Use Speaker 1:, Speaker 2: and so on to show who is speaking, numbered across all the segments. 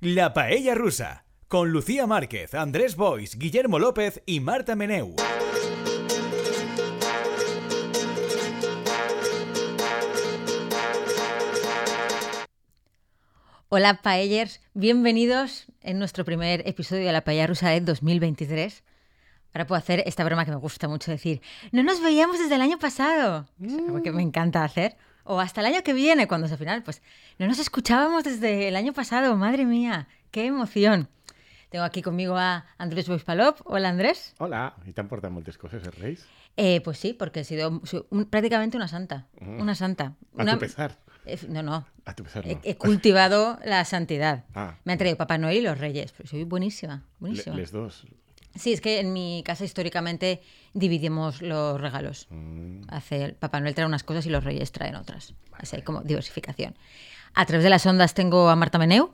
Speaker 1: La Paella Rusa, con Lucía Márquez, Andrés Bois, Guillermo López y Marta Meneu.
Speaker 2: Hola Paellers, bienvenidos en nuestro primer episodio de la Paella Rusa de 2023. Ahora puedo hacer esta broma que me gusta mucho decir, no nos veíamos desde el año pasado, que es algo que me encanta hacer, o hasta el año que viene, cuando al final, pues no nos escuchábamos desde el año pasado, madre mía, qué emoción. Tengo aquí conmigo a Andrés Boispalop. Hola Andrés.
Speaker 3: Hola, ¿y te importan muchas cosas, el Reis?
Speaker 2: Eh, pues sí, porque he sido un- prácticamente una santa.
Speaker 3: Mm.
Speaker 2: Una santa.
Speaker 3: A
Speaker 2: Una-
Speaker 3: tu pesar.
Speaker 2: Eh, No, no.
Speaker 3: A tu pesar,
Speaker 2: He,
Speaker 3: no.
Speaker 2: he cultivado la santidad.
Speaker 3: Ah.
Speaker 2: Me han traído Papá Noel y los Reyes. Pero soy buenísima,
Speaker 3: Le-
Speaker 2: buenísima.
Speaker 3: les dos.
Speaker 2: Sí, es que en mi casa históricamente dividimos los regalos.
Speaker 3: Mm,
Speaker 2: Hace el Papá Noel trae unas cosas y los Reyes traen otras. Así hay como diversificación. A través de las ondas tengo a Marta Meneu.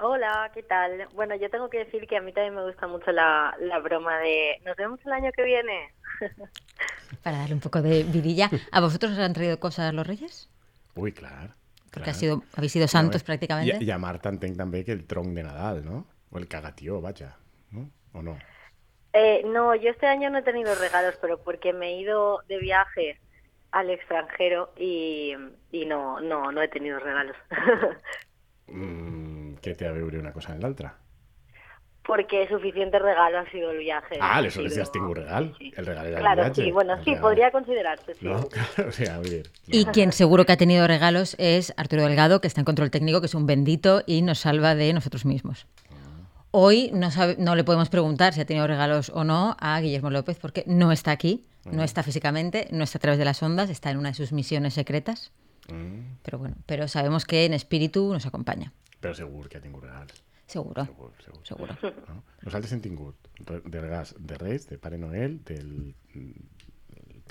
Speaker 4: Hola, ¿qué tal? Bueno, yo tengo que decir que a mí también me gusta mucho la, la broma de nos vemos el año que viene.
Speaker 2: Para darle un poco de vidilla. ¿A vosotros os han traído cosas los Reyes?
Speaker 3: Uy, claro.
Speaker 2: Porque
Speaker 3: clar.
Speaker 2: ha sido, habéis sido santos
Speaker 3: No,
Speaker 2: prácticamente.
Speaker 3: I a Marta entenc també que el tronc de Nadal, no? O el cagatió, vaja. No? O no?
Speaker 4: Eh, no, yo este año no he tenido regalos, pero porque me he ido de viaje al extranjero y, y no, no, no he tenido regalos.
Speaker 3: Mm, què té a veure una cosa amb l'altra?
Speaker 4: porque suficiente regalo ha sido el viaje.
Speaker 3: Ah,
Speaker 4: Ha
Speaker 3: aleshores
Speaker 4: sido-
Speaker 3: ja has tingut regal.
Speaker 4: sí, sí.
Speaker 3: El regal era el
Speaker 4: Claro,
Speaker 3: viatge.
Speaker 4: sí, bueno, sí,
Speaker 3: sea,
Speaker 4: podría considerarse, sí.
Speaker 3: No, claro, o sea, a ver.
Speaker 2: Y quien seguro que ha tenido regalos es Arturo Delgado, que está en control técnico, que es un bendito y nos salva de nosotros mismos. Hoy no, sabe- no le podemos preguntar si ha tenido regalos o no a Guillermo López, porque no está aquí, no está físicamente, no está a través de las ondas, está en una de sus misiones secretas.
Speaker 3: Mm,
Speaker 2: Pero bueno, pero sabemos que en espíritu nos acompaña.
Speaker 3: però segur que ha tingut regals.
Speaker 2: Seguro.
Speaker 3: Segur, segur.
Speaker 2: Seguro.
Speaker 3: No? Nosaltres hem tingut regals de Reis, de Pare Noel, del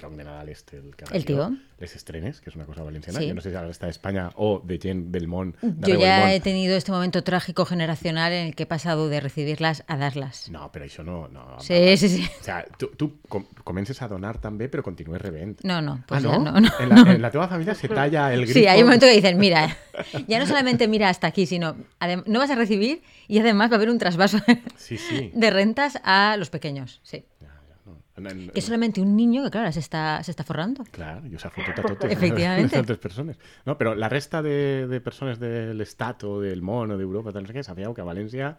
Speaker 3: de Nadal este, el
Speaker 2: tío.
Speaker 3: les estrenes, que és una cosa valenciana.
Speaker 2: Sí.
Speaker 3: Jo no sé si ara està a Espanya o de gent del món.
Speaker 2: Yo ya he tenido este momento trágico generacional en el que he pasado de recibirlas a darlas.
Speaker 3: No, però això no... no
Speaker 2: Sí, sí, sí.
Speaker 3: O sea, tu, tu com, comences a donar també, però continues rebent.
Speaker 2: No, no, pues
Speaker 3: ah,
Speaker 2: ya
Speaker 3: no?
Speaker 2: no, no,
Speaker 3: en, la, en la teva família se talla el grifo.
Speaker 2: Sí, hay un momento que dicen, mira, ya no solamente mira hasta aquí, sino no vas a recibir y además va a haber un trasvaso
Speaker 3: Sí, sí.
Speaker 2: de rentas a los pequeños. Sí.
Speaker 3: En,
Speaker 2: es solamente un niño que, claro, se está, se está forrando.
Speaker 3: Clar, i us ha fotut a totes
Speaker 2: Efectivamente.
Speaker 3: les altres persones. No, però la resta de, de persones de l'Estat o del món o d'Europa, tal, no sé què, sabíeu que a València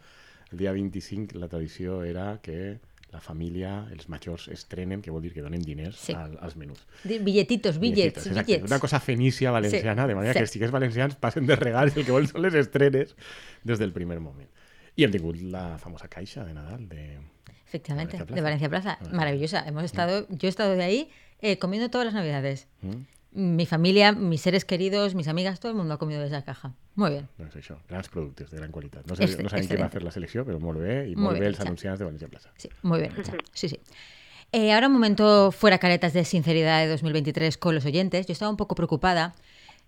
Speaker 3: el dia 25 la tradició era que la família, els majors estrenen, que vol dir que donen diners
Speaker 2: Sí.
Speaker 3: al, als menús.
Speaker 2: Billetitos, billets,
Speaker 3: exacte.
Speaker 2: billets.
Speaker 3: Una cosa fenícia valenciana,
Speaker 2: Sí,
Speaker 3: de manera
Speaker 2: sí.
Speaker 3: que els valencians passen de regals el que volen són les estrenes des del primer moment. I hem tingut la famosa caixa de Nadal de...
Speaker 2: Efectivamente,
Speaker 3: Valencia
Speaker 2: de Valencia Plaza.
Speaker 3: Valencia
Speaker 2: Maravillosa. Hemos estado, yo he estado de ahí eh, comiendo todas las navidades.
Speaker 3: Mm?
Speaker 2: Mi familia, mis seres queridos, mis amigas, todo el mundo ha comido de esa caja. Muy bien.
Speaker 3: Grans productes de gran qualitat. No, sé, no sabem qui va
Speaker 2: excelente.
Speaker 3: fer la selecció, però molt bé, i
Speaker 2: Molt
Speaker 3: molt
Speaker 2: ben
Speaker 3: bé els
Speaker 2: hecha.
Speaker 3: anunciants de València Plaza.
Speaker 2: Sí, muy bien hecha. Sí, sí. Eh, ahora un momento fuera caretas de sinceridad de 2023 con los oyentes. Yo estaba un poco preocupada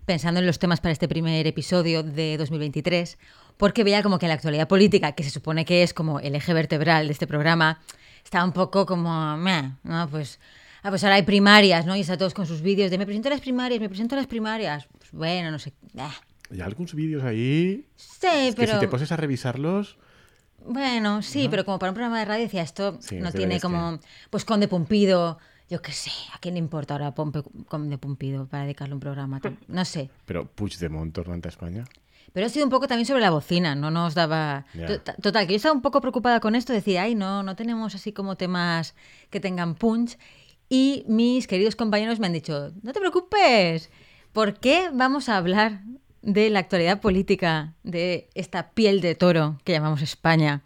Speaker 2: pensando en los temas para este primer episodio de 2023 porque veía como que la actualidad política, que se supone que es como el eje vertebral de este programa, estaba un poco como, meh, ¿no? Pues, ah, pues ahora hay primarias, ¿no? Y están todos con sus vídeos de me presento a las primarias, me presento a las primarias. Pues bueno, no sé.
Speaker 3: Hi ha alguns vídeos ahí
Speaker 2: Sí,
Speaker 3: que
Speaker 2: pero...
Speaker 3: si te poses a revisar-los...
Speaker 2: Bueno, sí, pero como para un programa de radio decía esto
Speaker 3: Sí,
Speaker 2: no tiene como pues Conde Pumpido, yo qué sé, ¿a quién le importa ahora Pompe, Conde Pumpido para dedicarle un programa? No sé.
Speaker 3: Però Puigdemont tornant a Espanya...
Speaker 2: Pero ha sido un poco también sobre la bocina, no nos daba... Total, que yo estaba un poco preocupada con esto, decía, ay, no, no tenemos así como temas que tengan punch. Y mis queridos compañeros me han dicho, no te preocupes, ¿por qué vamos a hablar de la actualidad política de esta piel de toro que llamamos España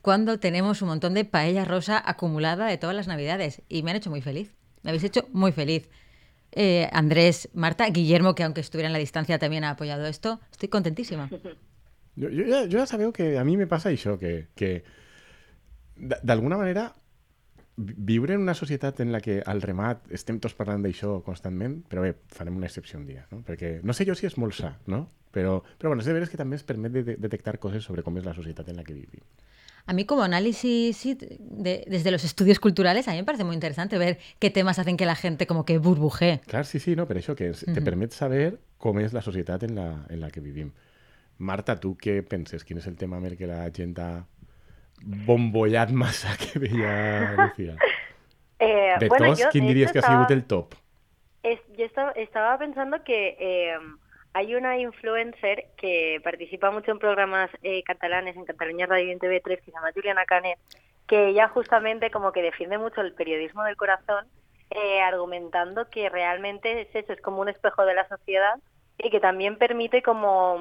Speaker 2: cuando tenemos un montón de paella rosa acumulada de todas las navidades? Y me han hecho muy feliz, me habéis hecho muy feliz. Eh, Andrés, Marta, Guillermo, que aunque estuviera en la distancia también ha apoyado esto, estoy contentísima.
Speaker 3: Ja, jo ja sabeu que a mi me passa això, que, que d- d'alguna manera vi- viure en una societat en la que al remat estem tots parlant d'això constantment, però bé, farem una excepció un no? Perquè no sé jo si és molt no? Però, però bueno, és de veres que també ens permet de, de detectar coses sobre com és la societat en la que vivim.
Speaker 2: A mí como análisis sí, de- desde los estudios culturales, a mí me parece muy interesante ver qué temas hacen que la gente como que burbujee.
Speaker 3: Clar, sí, sí, no, per això, que es, te permet saber com és la societat en la, en la que vivim. Marta, tu què penses? Quin és el tema el que la gent ha bombollat massa que veia Lucía?
Speaker 4: Eh,
Speaker 3: De
Speaker 4: bueno, de
Speaker 3: diries
Speaker 4: hecho,
Speaker 3: que ha
Speaker 4: estaba-
Speaker 3: sigut el top?
Speaker 4: Es- yo estaba, estaba pensando que eh, hay una influencer que participa mucho en programas eh, catalanes, en Cataluña Radio y en TV3, que se llama Juliana Canet, que ella justamente como que defiende mucho el periodismo del corazón, eh, argumentando que realmente es eso, es como un espejo de la sociedad y que también permite como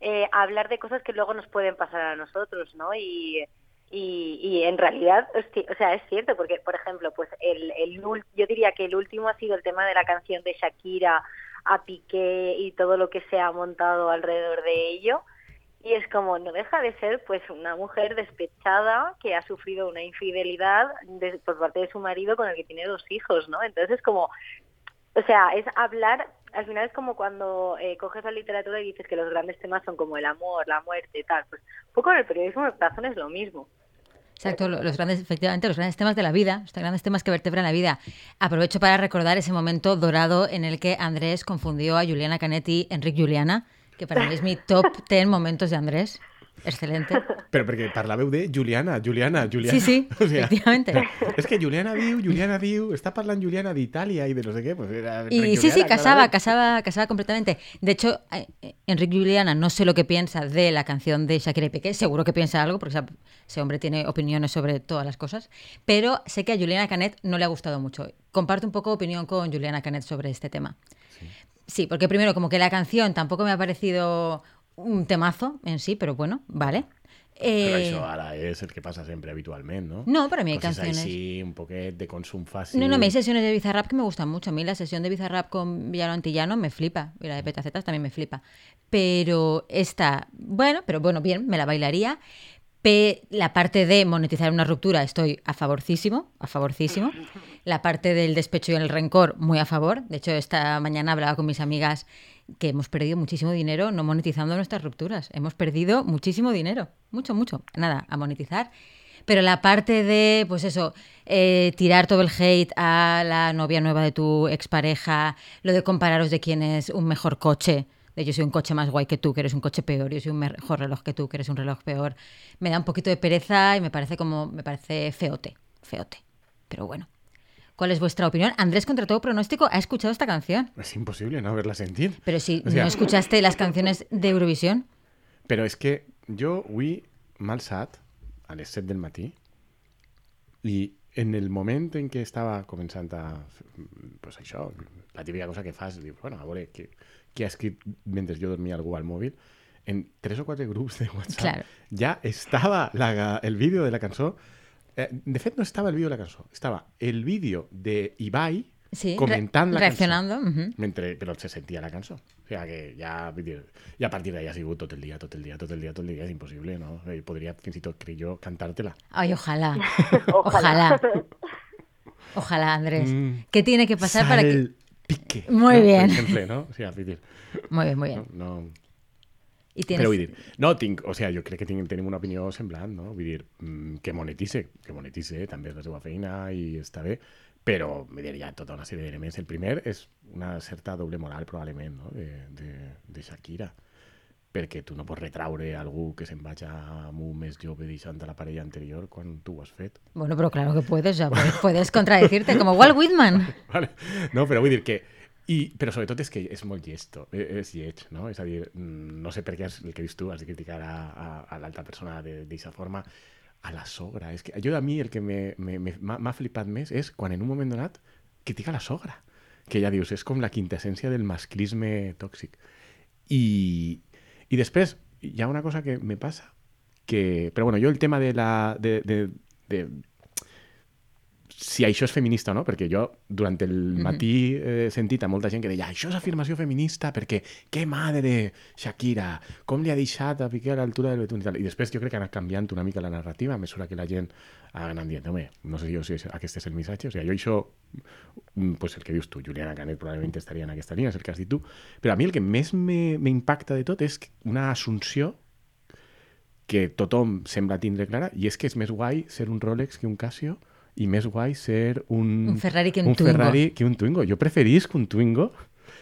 Speaker 4: eh, hablar de cosas que luego nos pueden pasar a nosotros, ¿no? Y, y, y en realidad, o sea, es cierto, porque, por ejemplo, pues el, el yo diría que el último ha sido el tema de la canción de Shakira a Piqué y todo lo que se ha montado alrededor de ello. Y es como, no deja de ser pues una mujer despechada que ha sufrido una infidelidad de- por parte de su marido con el que tiene dos hijos, ¿no? Entonces es como, o sea, es hablar, al final es como cuando eh, coges la literatura y dices que los grandes temas son como el amor, la muerte, tal. Pues un poco en el periodismo de corazón es lo mismo.
Speaker 2: Exacto, lo- los grandes, efectivamente, los grandes temas de la vida, los grandes temas que vertebran la vida. Aprovecho para recordar ese momento dorado en el que Andrés confundió a Juliana Canetti, Enric Juliana, que para mí es mi top 10 momentos de Andrés. Excelente.
Speaker 3: Però perquè parlàveu de Juliana, Juliana, Juliana.
Speaker 2: Sí, sí, efectivamente.
Speaker 3: És que Juliana diu, Juliana diu, està parlant Juliana d'Itàlia i de no sé què. Pues era
Speaker 2: Y sí, sí, casaba, casaba, casaba completamente. De hecho, eh, Enrique Juliana no sé lo que piensa de la canción de Shakira y Piqué, seguro que piensa algo, porque ese hombre tiene opiniones sobre todas las cosas, pero sé que a Juliana Canet no le ha gustado mucho. Comparto un poco opinión con Juliana Canet sobre este tema. Sí, porque primero, como que la canción tampoco me ha parecido un temazo en sí, pero bueno, vale.
Speaker 3: Però
Speaker 2: Eh,
Speaker 3: això ara és el que passa sempre habitualment, no?
Speaker 2: No, però a mi hay
Speaker 3: Coses
Speaker 2: canciones-
Speaker 3: així, un poquet de consum fàcil.
Speaker 2: No, no, me hay sesiones de Bizarrap que me gustan mucho. A mí la sesión de Bizarrap con Villano Antillano me flipa. Y la de Petacetas también me flipa. Pero esta, bueno, pero bueno, bien, me la bailaría. Pe- la parte de monetizar una ruptura estoy a favorcísimo, a favorcísimo. La parte del despecho y el rencor, muy a favor. De hecho, esta mañana hablaba con mis amigas que hemos perdido muchísimo dinero no monetizando nuestras rupturas. Hemos perdido muchísimo dinero. Mucho, mucho. Nada, a monetizar. Pero la parte de, pues eso, eh, tirar todo el hate a la novia nueva de tu expareja, lo de compararos de quién es un mejor coche, de yo soy un coche más guay que tú, que eres un coche peor, yo soy un mejor reloj que tú, que eres un reloj peor, me da un poquito de pereza y me parece como, me parece feote, feote. Pero bueno. ¿Cuál es vuestra opinión? Andrés, contra todo pronóstico, ha escuchado esta canción.
Speaker 3: És impossible no haver-la sentit.
Speaker 2: Pero si
Speaker 3: O sea-
Speaker 2: no escuchaste las canciones de Eurovisión,
Speaker 3: Però és que jo avui m'ha alçat a les 7 del matí i en el moment en què estava començant a... Pues això, la típica cosa que fas, dius, bueno, a veure què, què ha escrit mentre jo dormia algú al mòbil, en tres o quatre grups de WhatsApp
Speaker 2: Claro.
Speaker 3: ja estava la, el vídeo de la cançó de fet no estava el vídeo de la cançó estava el vídeo de Ibai
Speaker 2: sí, re-
Speaker 3: comentant la
Speaker 2: reaccionando.
Speaker 3: cançó mentre, però se sentia la cançó. O sigui que ja, vull dir, i a partir d'ahí ha sigut tot el dia, tot el dia, tot el dia, tot el dia, és impossible, no? Eh, podria fins i tot, crec jo, cantar-te-la.
Speaker 2: Ay, ojalá.
Speaker 4: Ojalá.
Speaker 2: Ojalá. Ojalá, Andrés.
Speaker 3: Mm.
Speaker 2: ¿Qué tiene que pasar para que.?
Speaker 3: Pique.
Speaker 2: Muy
Speaker 3: no?
Speaker 2: bien.
Speaker 3: Per exemple, no? O sigui, vull dir,
Speaker 2: Muy bien, muy bien.
Speaker 3: no, no,
Speaker 2: Y tienes...
Speaker 3: Però vull dir, no tinc, o sigui, jo crec que tinc, tenim una opinió semblant, no? Vull dir, mm, que monetitze, que monetitze, també és la seva feina i està bé, però vull dir, hi ha tota una sèrie d'elements. El primer és una certa doble moral, probablement, no? de, de, de Shakira perquè tu no pots retraure a algú que se'n vagi amb un més jove deixant a la parella anterior quan tu ho has fet.
Speaker 2: Bueno, pero claro que puedes, o sea, puedes, puedes contradecirte, como Walt Whitman.
Speaker 3: Vale. No, però vull dir que... I, però sobretot és que és molt llesto, eh, és lleig, no? És a mm, no sé per què el que dius tu, has de criticar a, a, a l'altra persona d'aquesta forma, a la sogra. És que jo a mi el que m'ha flipat més és quan en un moment donat critica la sogra, que ja dius, és com la quintessència del masclisme tòxic. I, i després hi ha una cosa que me passa que... Però bueno, jo el tema de la... De, de, de, si això és feminista o no, perquè jo durant el matí he sentit a molta gent que deia això és afirmació feminista perquè que madre, Shakira, com li ha deixat a Piqué a l'altura del betún i tal. I després jo crec que ha anat canviant una mica la narrativa a mesura que la gent ha anat dient, home, no sé jo si és- aquest és el missatge, o sigui, jo això, mm, pues el que dius tu, Juliana Canet probablement estaria en aquesta línia, és el que has dit tu, però a mi el que més me- m'impacta de tot és una assumpció que tothom sembla tindre clara, i és que és més guai ser un Rolex que un Casio i més guai ser un...
Speaker 2: Un Ferrari que un
Speaker 3: un
Speaker 2: Twingo.
Speaker 3: Ferrari que un Twingo. Jo preferisc un Twingo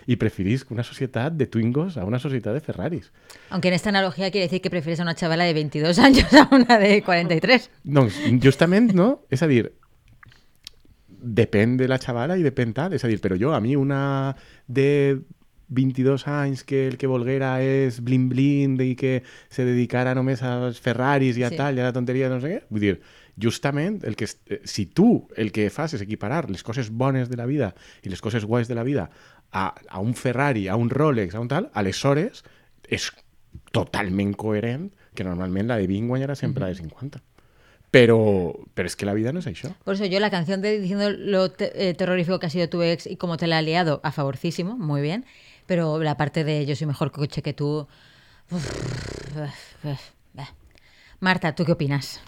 Speaker 3: i preferisc una societat de Twingos a una societat de Ferraris.
Speaker 2: Aunque en esta analogía quiere decir que prefieres a una chavala de 22 años a una de 43.
Speaker 3: Doncs justament, no? És a dir, depèn de la xavala i depèn tal. És a dir, però jo, a mi una de 22 anys que el que volguera és blin-blin i que se dedicara només als Ferraris i a
Speaker 2: Sí.
Speaker 3: tal, i a la tonteria, no sé què. Vull dir, justament, el que, es- eh, si tu el que fas és equiparar les coses bones de la vida i les coses guais de la vida a, a un Ferrari, a un Rolex, a un tal, aleshores és totalment coherent que normalment la de 20 guanyarà sempre la de 50. Però, però és que la vida no és això.
Speaker 2: Por eso yo la canción de diciendo lo te- eh, terrorífico que ha sido tu ex y cómo te la ha liado, a favorcísimo, muy bien. Pero la parte de yo soy mejor coche que tú... uf, uf, uf, bah. Marta, ¿tú qué opinas?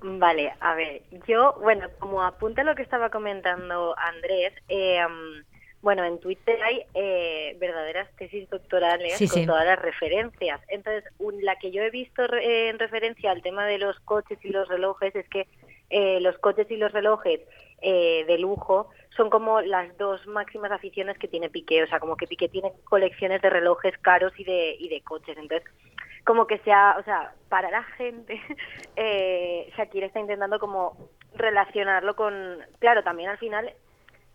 Speaker 4: Vale, a ver, yo, bueno, como apunta lo que estaba comentando Andrés, eh, bueno, en Twitter hay eh, verdaderas tesis doctorales
Speaker 2: Sí,
Speaker 4: con
Speaker 2: sí.
Speaker 4: todas las referencias. Entonces, un- la que yo he visto re- en referencia al tema de los coches y los relojes es que eh, los coches y los relojes eh, de lujo son como las dos máximas aficiones que tiene Piqué. O sea, como que Piqué tiene colecciones de relojes caros y de, y de coches. Entonces, como que sea, o sea, para la gente, eh, Shakira está intentando como relacionarlo con, claro, también al final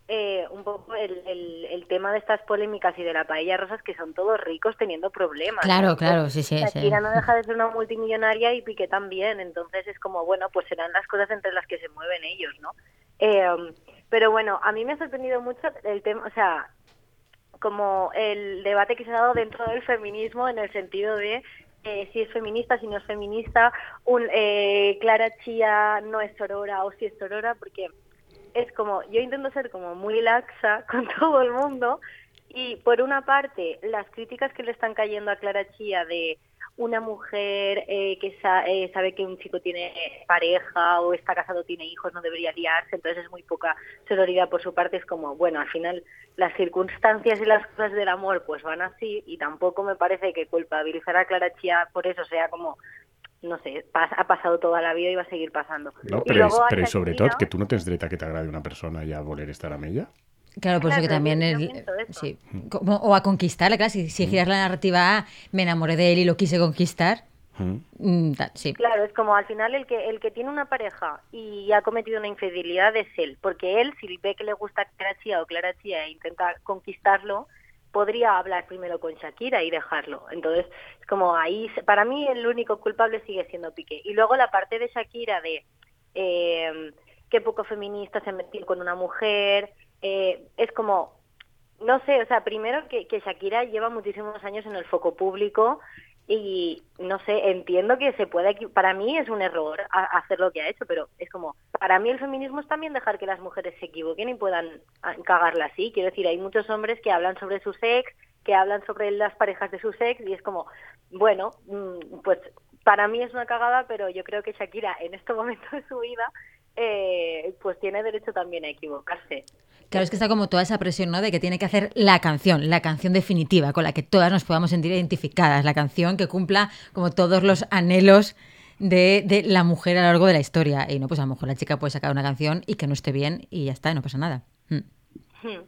Speaker 4: eh, un poco el, el, el tema de estas polémicas y de la paella rosas que son todos ricos teniendo problemas.
Speaker 2: Claro,
Speaker 4: ¿no?
Speaker 2: claro, sí, sí, sí.
Speaker 4: Shakira no deja de ser una multimillonaria y Piqué también, entonces es como, bueno, pues serán las cosas entre las que se mueven ellos, ¿no? Eh, pero bueno, a mí me ha sorprendido mucho el tema, o sea, como el debate que se ha dado dentro del feminismo en el sentido de eh, si es feminista, si no es feminista, un, eh, Clara Chía no es sorora o si es sorora, porque es como, yo intento ser como muy laxa con todo el mundo y por una parte las críticas que le están cayendo a Clara Chía de una mujer eh, que sa- eh, sabe que un chico tiene pareja o está casado, tiene hijos, no debería liarse, entonces es muy poca sororidad por su parte, es como, bueno, al final las circunstancias y las cosas del amor pues van así y tampoco me parece que culpabilizar a Clara Chía por eso sea como, no sé, ha pasado toda la vida y va a seguir pasando.
Speaker 3: No,
Speaker 4: Y
Speaker 3: però, és,
Speaker 4: luego a
Speaker 3: però és
Speaker 4: Shakira-
Speaker 3: sobretot que tu no tens dret a que t'agradi una persona i a voler estar amb ella.
Speaker 2: Claro, por eso que también es... Sí, como- o a conquistarla, claro, si, si giras la narrativa a me enamoré de él y lo quise conquistar,
Speaker 3: Mm.
Speaker 2: mm, sí.
Speaker 4: Claro, es como al final el que el que tiene una pareja y ha cometido una infidelidad es él, porque él si ve que le gusta Clara Chía o Clara Chía e intenta conquistarlo, podría hablar primero con Shakira y dejarlo. Entonces, es como ahí, se- para mí el único culpable sigue siendo Piqué. Y luego la parte de Shakira de eh, qué poco feminista se metió con una mujer, eh, es como, no sé, o sea, primero que, que Shakira lleva muchísimos años en el foco público y no sé, entiendo que se pueda, equi- para mí es un error hacer lo que ha hecho, pero es como, para mí el feminismo es también dejar que las mujeres se equivoquen y puedan ah, cagarla así. Quiero decir, hay muchos hombres que hablan sobre su sex, que hablan sobre las parejas de su sex y es como, bueno, mm, pues para mí es una cagada, pero yo creo que Shakira en este momento de su vida eh, pues tiene derecho también a equivocarse.
Speaker 2: Claro, es que está como toda esa presión, ¿no? De que tiene que hacer la canción, la canción definitiva, con la que todas nos podamos sentir identificadas, la canción que cumpla como todos los anhelos de, de la mujer a lo largo de la historia. Y no, pues a lo mejor la chica puede sacar una canción y que no esté bien y ya está, y no pasa nada. Mm.
Speaker 4: Hmm.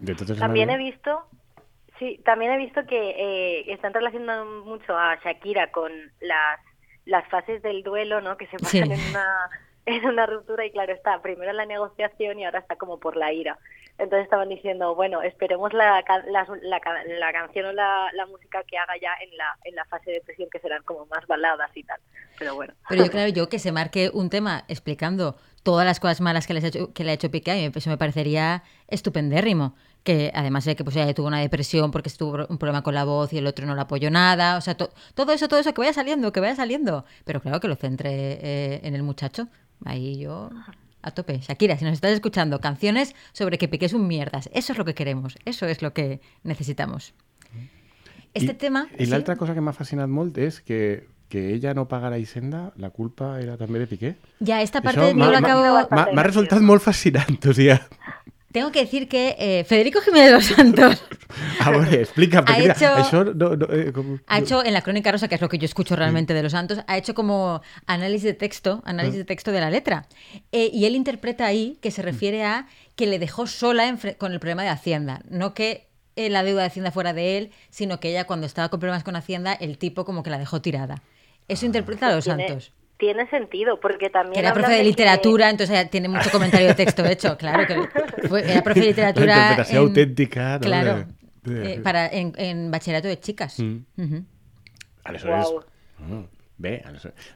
Speaker 3: De totes
Speaker 4: También he visto, sí, también he visto que eh, están relacionando mucho a Shakira con las, las fases del duelo, ¿no? Que se
Speaker 2: Sí.
Speaker 4: pasan en una en una ruptura y claro está primero la negociación y ahora está como por la ira. Entonces estaban diciendo, bueno, esperemos la, la, la la canción o la, música que haga ya en la, en la fase de depresión que serán como más baladas y tal. Pero bueno.
Speaker 2: Pero yo, claro, yo que se marque un tema explicando todas las cosas malas que le ha hecho, que le ha hecho Piqué, mí eso me parecería estupendérrimo. Que además de que pues, ella tuvo una depresión porque tuvo un problema con la voz y el otro no le apoyó nada. O sea, to- todo eso, todo eso, que vaya saliendo, que vaya saliendo. Pero claro, que lo centre eh, en el muchacho. Ahí yo a tope. Shakira, si nos estás escuchando, canciones sobre que Piqué es un mierdas. Eso es lo que queremos. Eso es lo que necesitamos. Este tema...
Speaker 3: I
Speaker 2: sí.
Speaker 3: l'altra cosa que m'ha fascinat molt és que, que ella no pagara Hisenda, la culpa era també de Piqué.
Speaker 2: Ya, esta parte no lo
Speaker 3: m'ha- resultat molt fascinant, o sigui...
Speaker 2: Tengo que decir que eh, Federico Jiménez de los Santos
Speaker 3: A veure, explica, mira,
Speaker 2: hecho-
Speaker 3: no... no eh, com,
Speaker 2: ha hecho en la Crónica Rosa, que es lo que yo escucho realmente de los Santos, ha hecho como análisis de texto, análisis de texto de la letra. Eh, y él interpreta ahí que se refiere a que le dejó sola en con el problema de Hacienda, no que eh, la deuda de Hacienda fuera de él, sino que ella cuando estaba con problemas con Hacienda, el tipo como que la dejó tirada. Eso interpreta a los
Speaker 4: Tiene-
Speaker 2: santos.
Speaker 4: Tiene sentido, porque también.
Speaker 2: Era profe de
Speaker 4: que-
Speaker 2: literatura, entonces ella tiene mucho comentario de texto hecho, claro. Que fue- era profe de literatura.
Speaker 3: La interpretación auténtica, ¿no?
Speaker 2: Claro.
Speaker 3: De- de-
Speaker 2: eh, para, en, en bachillerato de chicas.
Speaker 3: Mm. Mm, aleshores-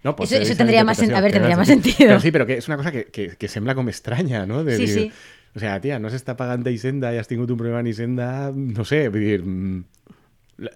Speaker 3: no, pot
Speaker 2: Eso- tendría más a ver, tendría más sentido.
Speaker 3: Però sí, però que és una cosa que, que, que sembla com estranya, no? De
Speaker 2: Sí, sí.
Speaker 3: O sea, tia, no s'està pagant d'Hisenda i has tingut un problema en Hisenda, no sé, dir... mm,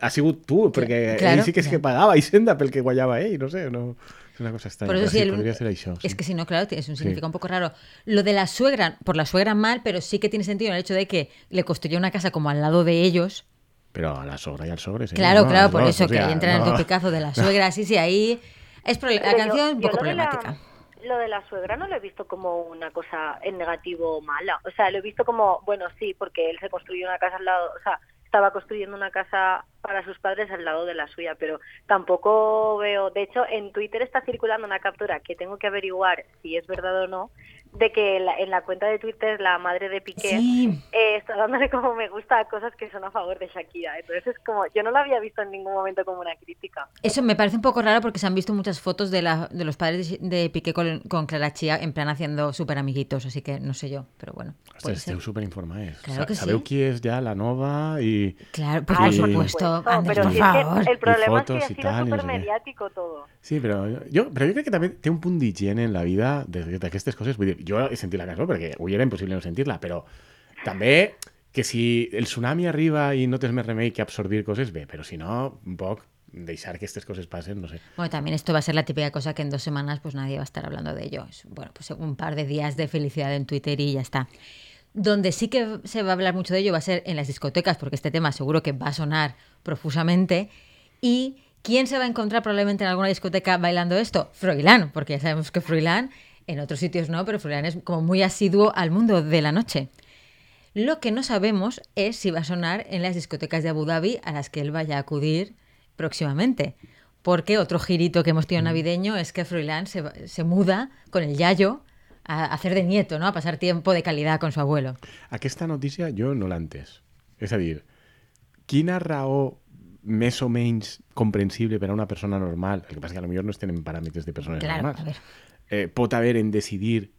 Speaker 3: Ha sigut tu, perquè
Speaker 2: claro,
Speaker 3: ell sí que és que
Speaker 2: claro.
Speaker 3: pagava Hisenda pel que guanyava ell, no sé, no... És una cosa estranya.
Speaker 2: Por eso
Speaker 3: però
Speaker 2: sí, el-
Speaker 3: podria ser.
Speaker 2: Es
Speaker 3: sí.
Speaker 2: que si no, claro, es un
Speaker 3: Sí.
Speaker 2: significado un poco raro. Lo de la suegra, por la suegra mal, pero sí que tiene sentido en el hecho de que le construyó una casa como al lado de ellos.
Speaker 3: Però a la sogra i al sogre, sí.
Speaker 2: claro,
Speaker 3: no,
Speaker 2: claro, por
Speaker 3: dos,
Speaker 2: eso
Speaker 3: o
Speaker 2: que
Speaker 3: sea,
Speaker 2: ahí entra en el topicazo de la suegra. Sí, sí, ahí es la
Speaker 4: Pero
Speaker 2: canción un
Speaker 4: yo
Speaker 2: poco problemática.
Speaker 4: lo de la suegra no lo he visto como una cosa en negativo o mala. O sea, lo he visto como, bueno, sí, porque él se construyó una casa al lado, o sea, estaba construyendo una casa para sus padres al lado de la suya, pero tampoco veo, de hecho, en Twitter está circulando una captura que tengo que averiguar si es verdad o no, de que la- en la cuenta de Twitter la madre de Piqué
Speaker 2: Sí.
Speaker 4: eh, está dándole como me gusta a cosas que son a favor de Shakira. Entonces es como, yo no lo había visto en ningún momento como una crítica.
Speaker 2: Eso me parece un poco raro porque se han visto muchas fotos de, la, de los padres de, de Piqué con, con Clara Chía en plan haciendo súper amiguitos, así que no sé yo, pero bueno.
Speaker 3: Ostres,
Speaker 2: ser.
Speaker 3: esteu superinformats.
Speaker 2: Claro que
Speaker 3: Sabeu
Speaker 2: sí.
Speaker 3: qui és ja la nova i...
Speaker 2: Claro, por
Speaker 3: Y-
Speaker 2: supuesto, Andrés,
Speaker 4: pero
Speaker 2: por
Speaker 4: si es que
Speaker 2: favor.
Speaker 4: el problema es que
Speaker 3: y
Speaker 4: ha sido
Speaker 3: y
Speaker 4: súper mediático todo.
Speaker 3: Sí, però jo, però jo crec que també té un punt d'higiene en la vida de- d'aquestes coses. Vull dir, jo he sentit la cançó perquè avui era impossible no sentir-la, però també que si el tsunami arriba i no tens més remei que absorbir coses, bé, però si no, un poc deixar que aquestes coses passen, no sé.
Speaker 2: Bueno, también esto va a ser la típica cosa que en dos semanas pues nadie va a estar hablando de ello. Bueno, pues un par de días de felicidad en Twitter y ya está. Donde sí que se va a hablar mucho de ello va a ser en las discotecas, porque este tema seguro que va a sonar profusamente. ¿Y quién se va a encontrar probablemente en alguna discoteca bailando esto? Froilán, porque ya sabemos que Froilán, en otros sitios no, pero Froilán es como muy asiduo al mundo de la noche. Lo que no sabemos es si va a sonar en las discotecas de Abu Dhabi a las que él vaya a acudir próximamente. Porque otro girito que hemos tenido navideño es que Froilán se, se muda con el Yayo a hacer de nieto, ¿no? A pasar tiempo de calidad con su abuelo.
Speaker 3: Aquesta notícia jo no l'he entès. És a dir, quina raó més o menys comprensible per a una persona normal, el que passa que potser no es tenen paràmetres de persones
Speaker 2: Claro,
Speaker 3: normals,
Speaker 2: a ver.
Speaker 3: Eh, pot haver en decidir,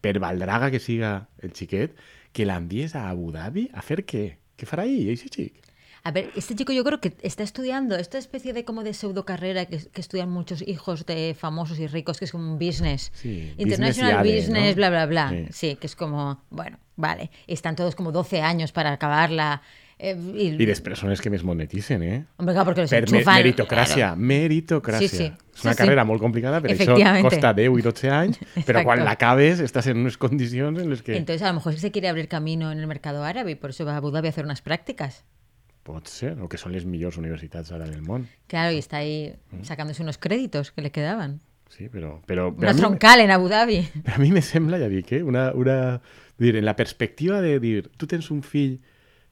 Speaker 3: per valdraga que siga el xiquet, que l'envies a Abu Dhabi a fer què? Què farà ell, ese xic?
Speaker 2: A ver, este chico yo creo que está estudiando esta especie de como de pseudo carrera que, que estudian muchos hijos de famosos y ricos, que es como un business.
Speaker 3: Sí,
Speaker 2: International
Speaker 3: business
Speaker 2: business,
Speaker 3: yale, ¿no?
Speaker 2: bla, bla, bla.
Speaker 3: Sí.
Speaker 2: Sí. que es como, bueno, vale. Están todos como 12 años para acabarla. Eh, y,
Speaker 3: I després són els que més monetitzen, eh?
Speaker 2: Hombre, claro, porque los
Speaker 3: Per me
Speaker 2: enchufan.
Speaker 3: meritocràcia,
Speaker 2: claro.
Speaker 3: meritocràcia.
Speaker 2: Sí, sí.
Speaker 3: És una
Speaker 2: Sí, sí.
Speaker 3: carrera molt complicada, per això costa 10 i 12 anys, però quan l'acabes estàs en unes condicions en les que...
Speaker 2: Entonces, a lo mejor se quiere abrir camino en el mercado árabe y por eso va a Abu Dhabi a hacer unas prácticas.
Speaker 3: Pot ser, o que són les millors universitats ara del món.
Speaker 2: Claro, y está ahí
Speaker 3: Mm.
Speaker 2: sacándose unos créditos que le quedaban.
Speaker 3: Sí, però... però, però
Speaker 2: Una
Speaker 3: mi,
Speaker 2: troncal en Abu Dhabi.
Speaker 3: a mi me sembla, ja dic, eh, una, una... Dir, en la perspectiva de dir, tu tens un fill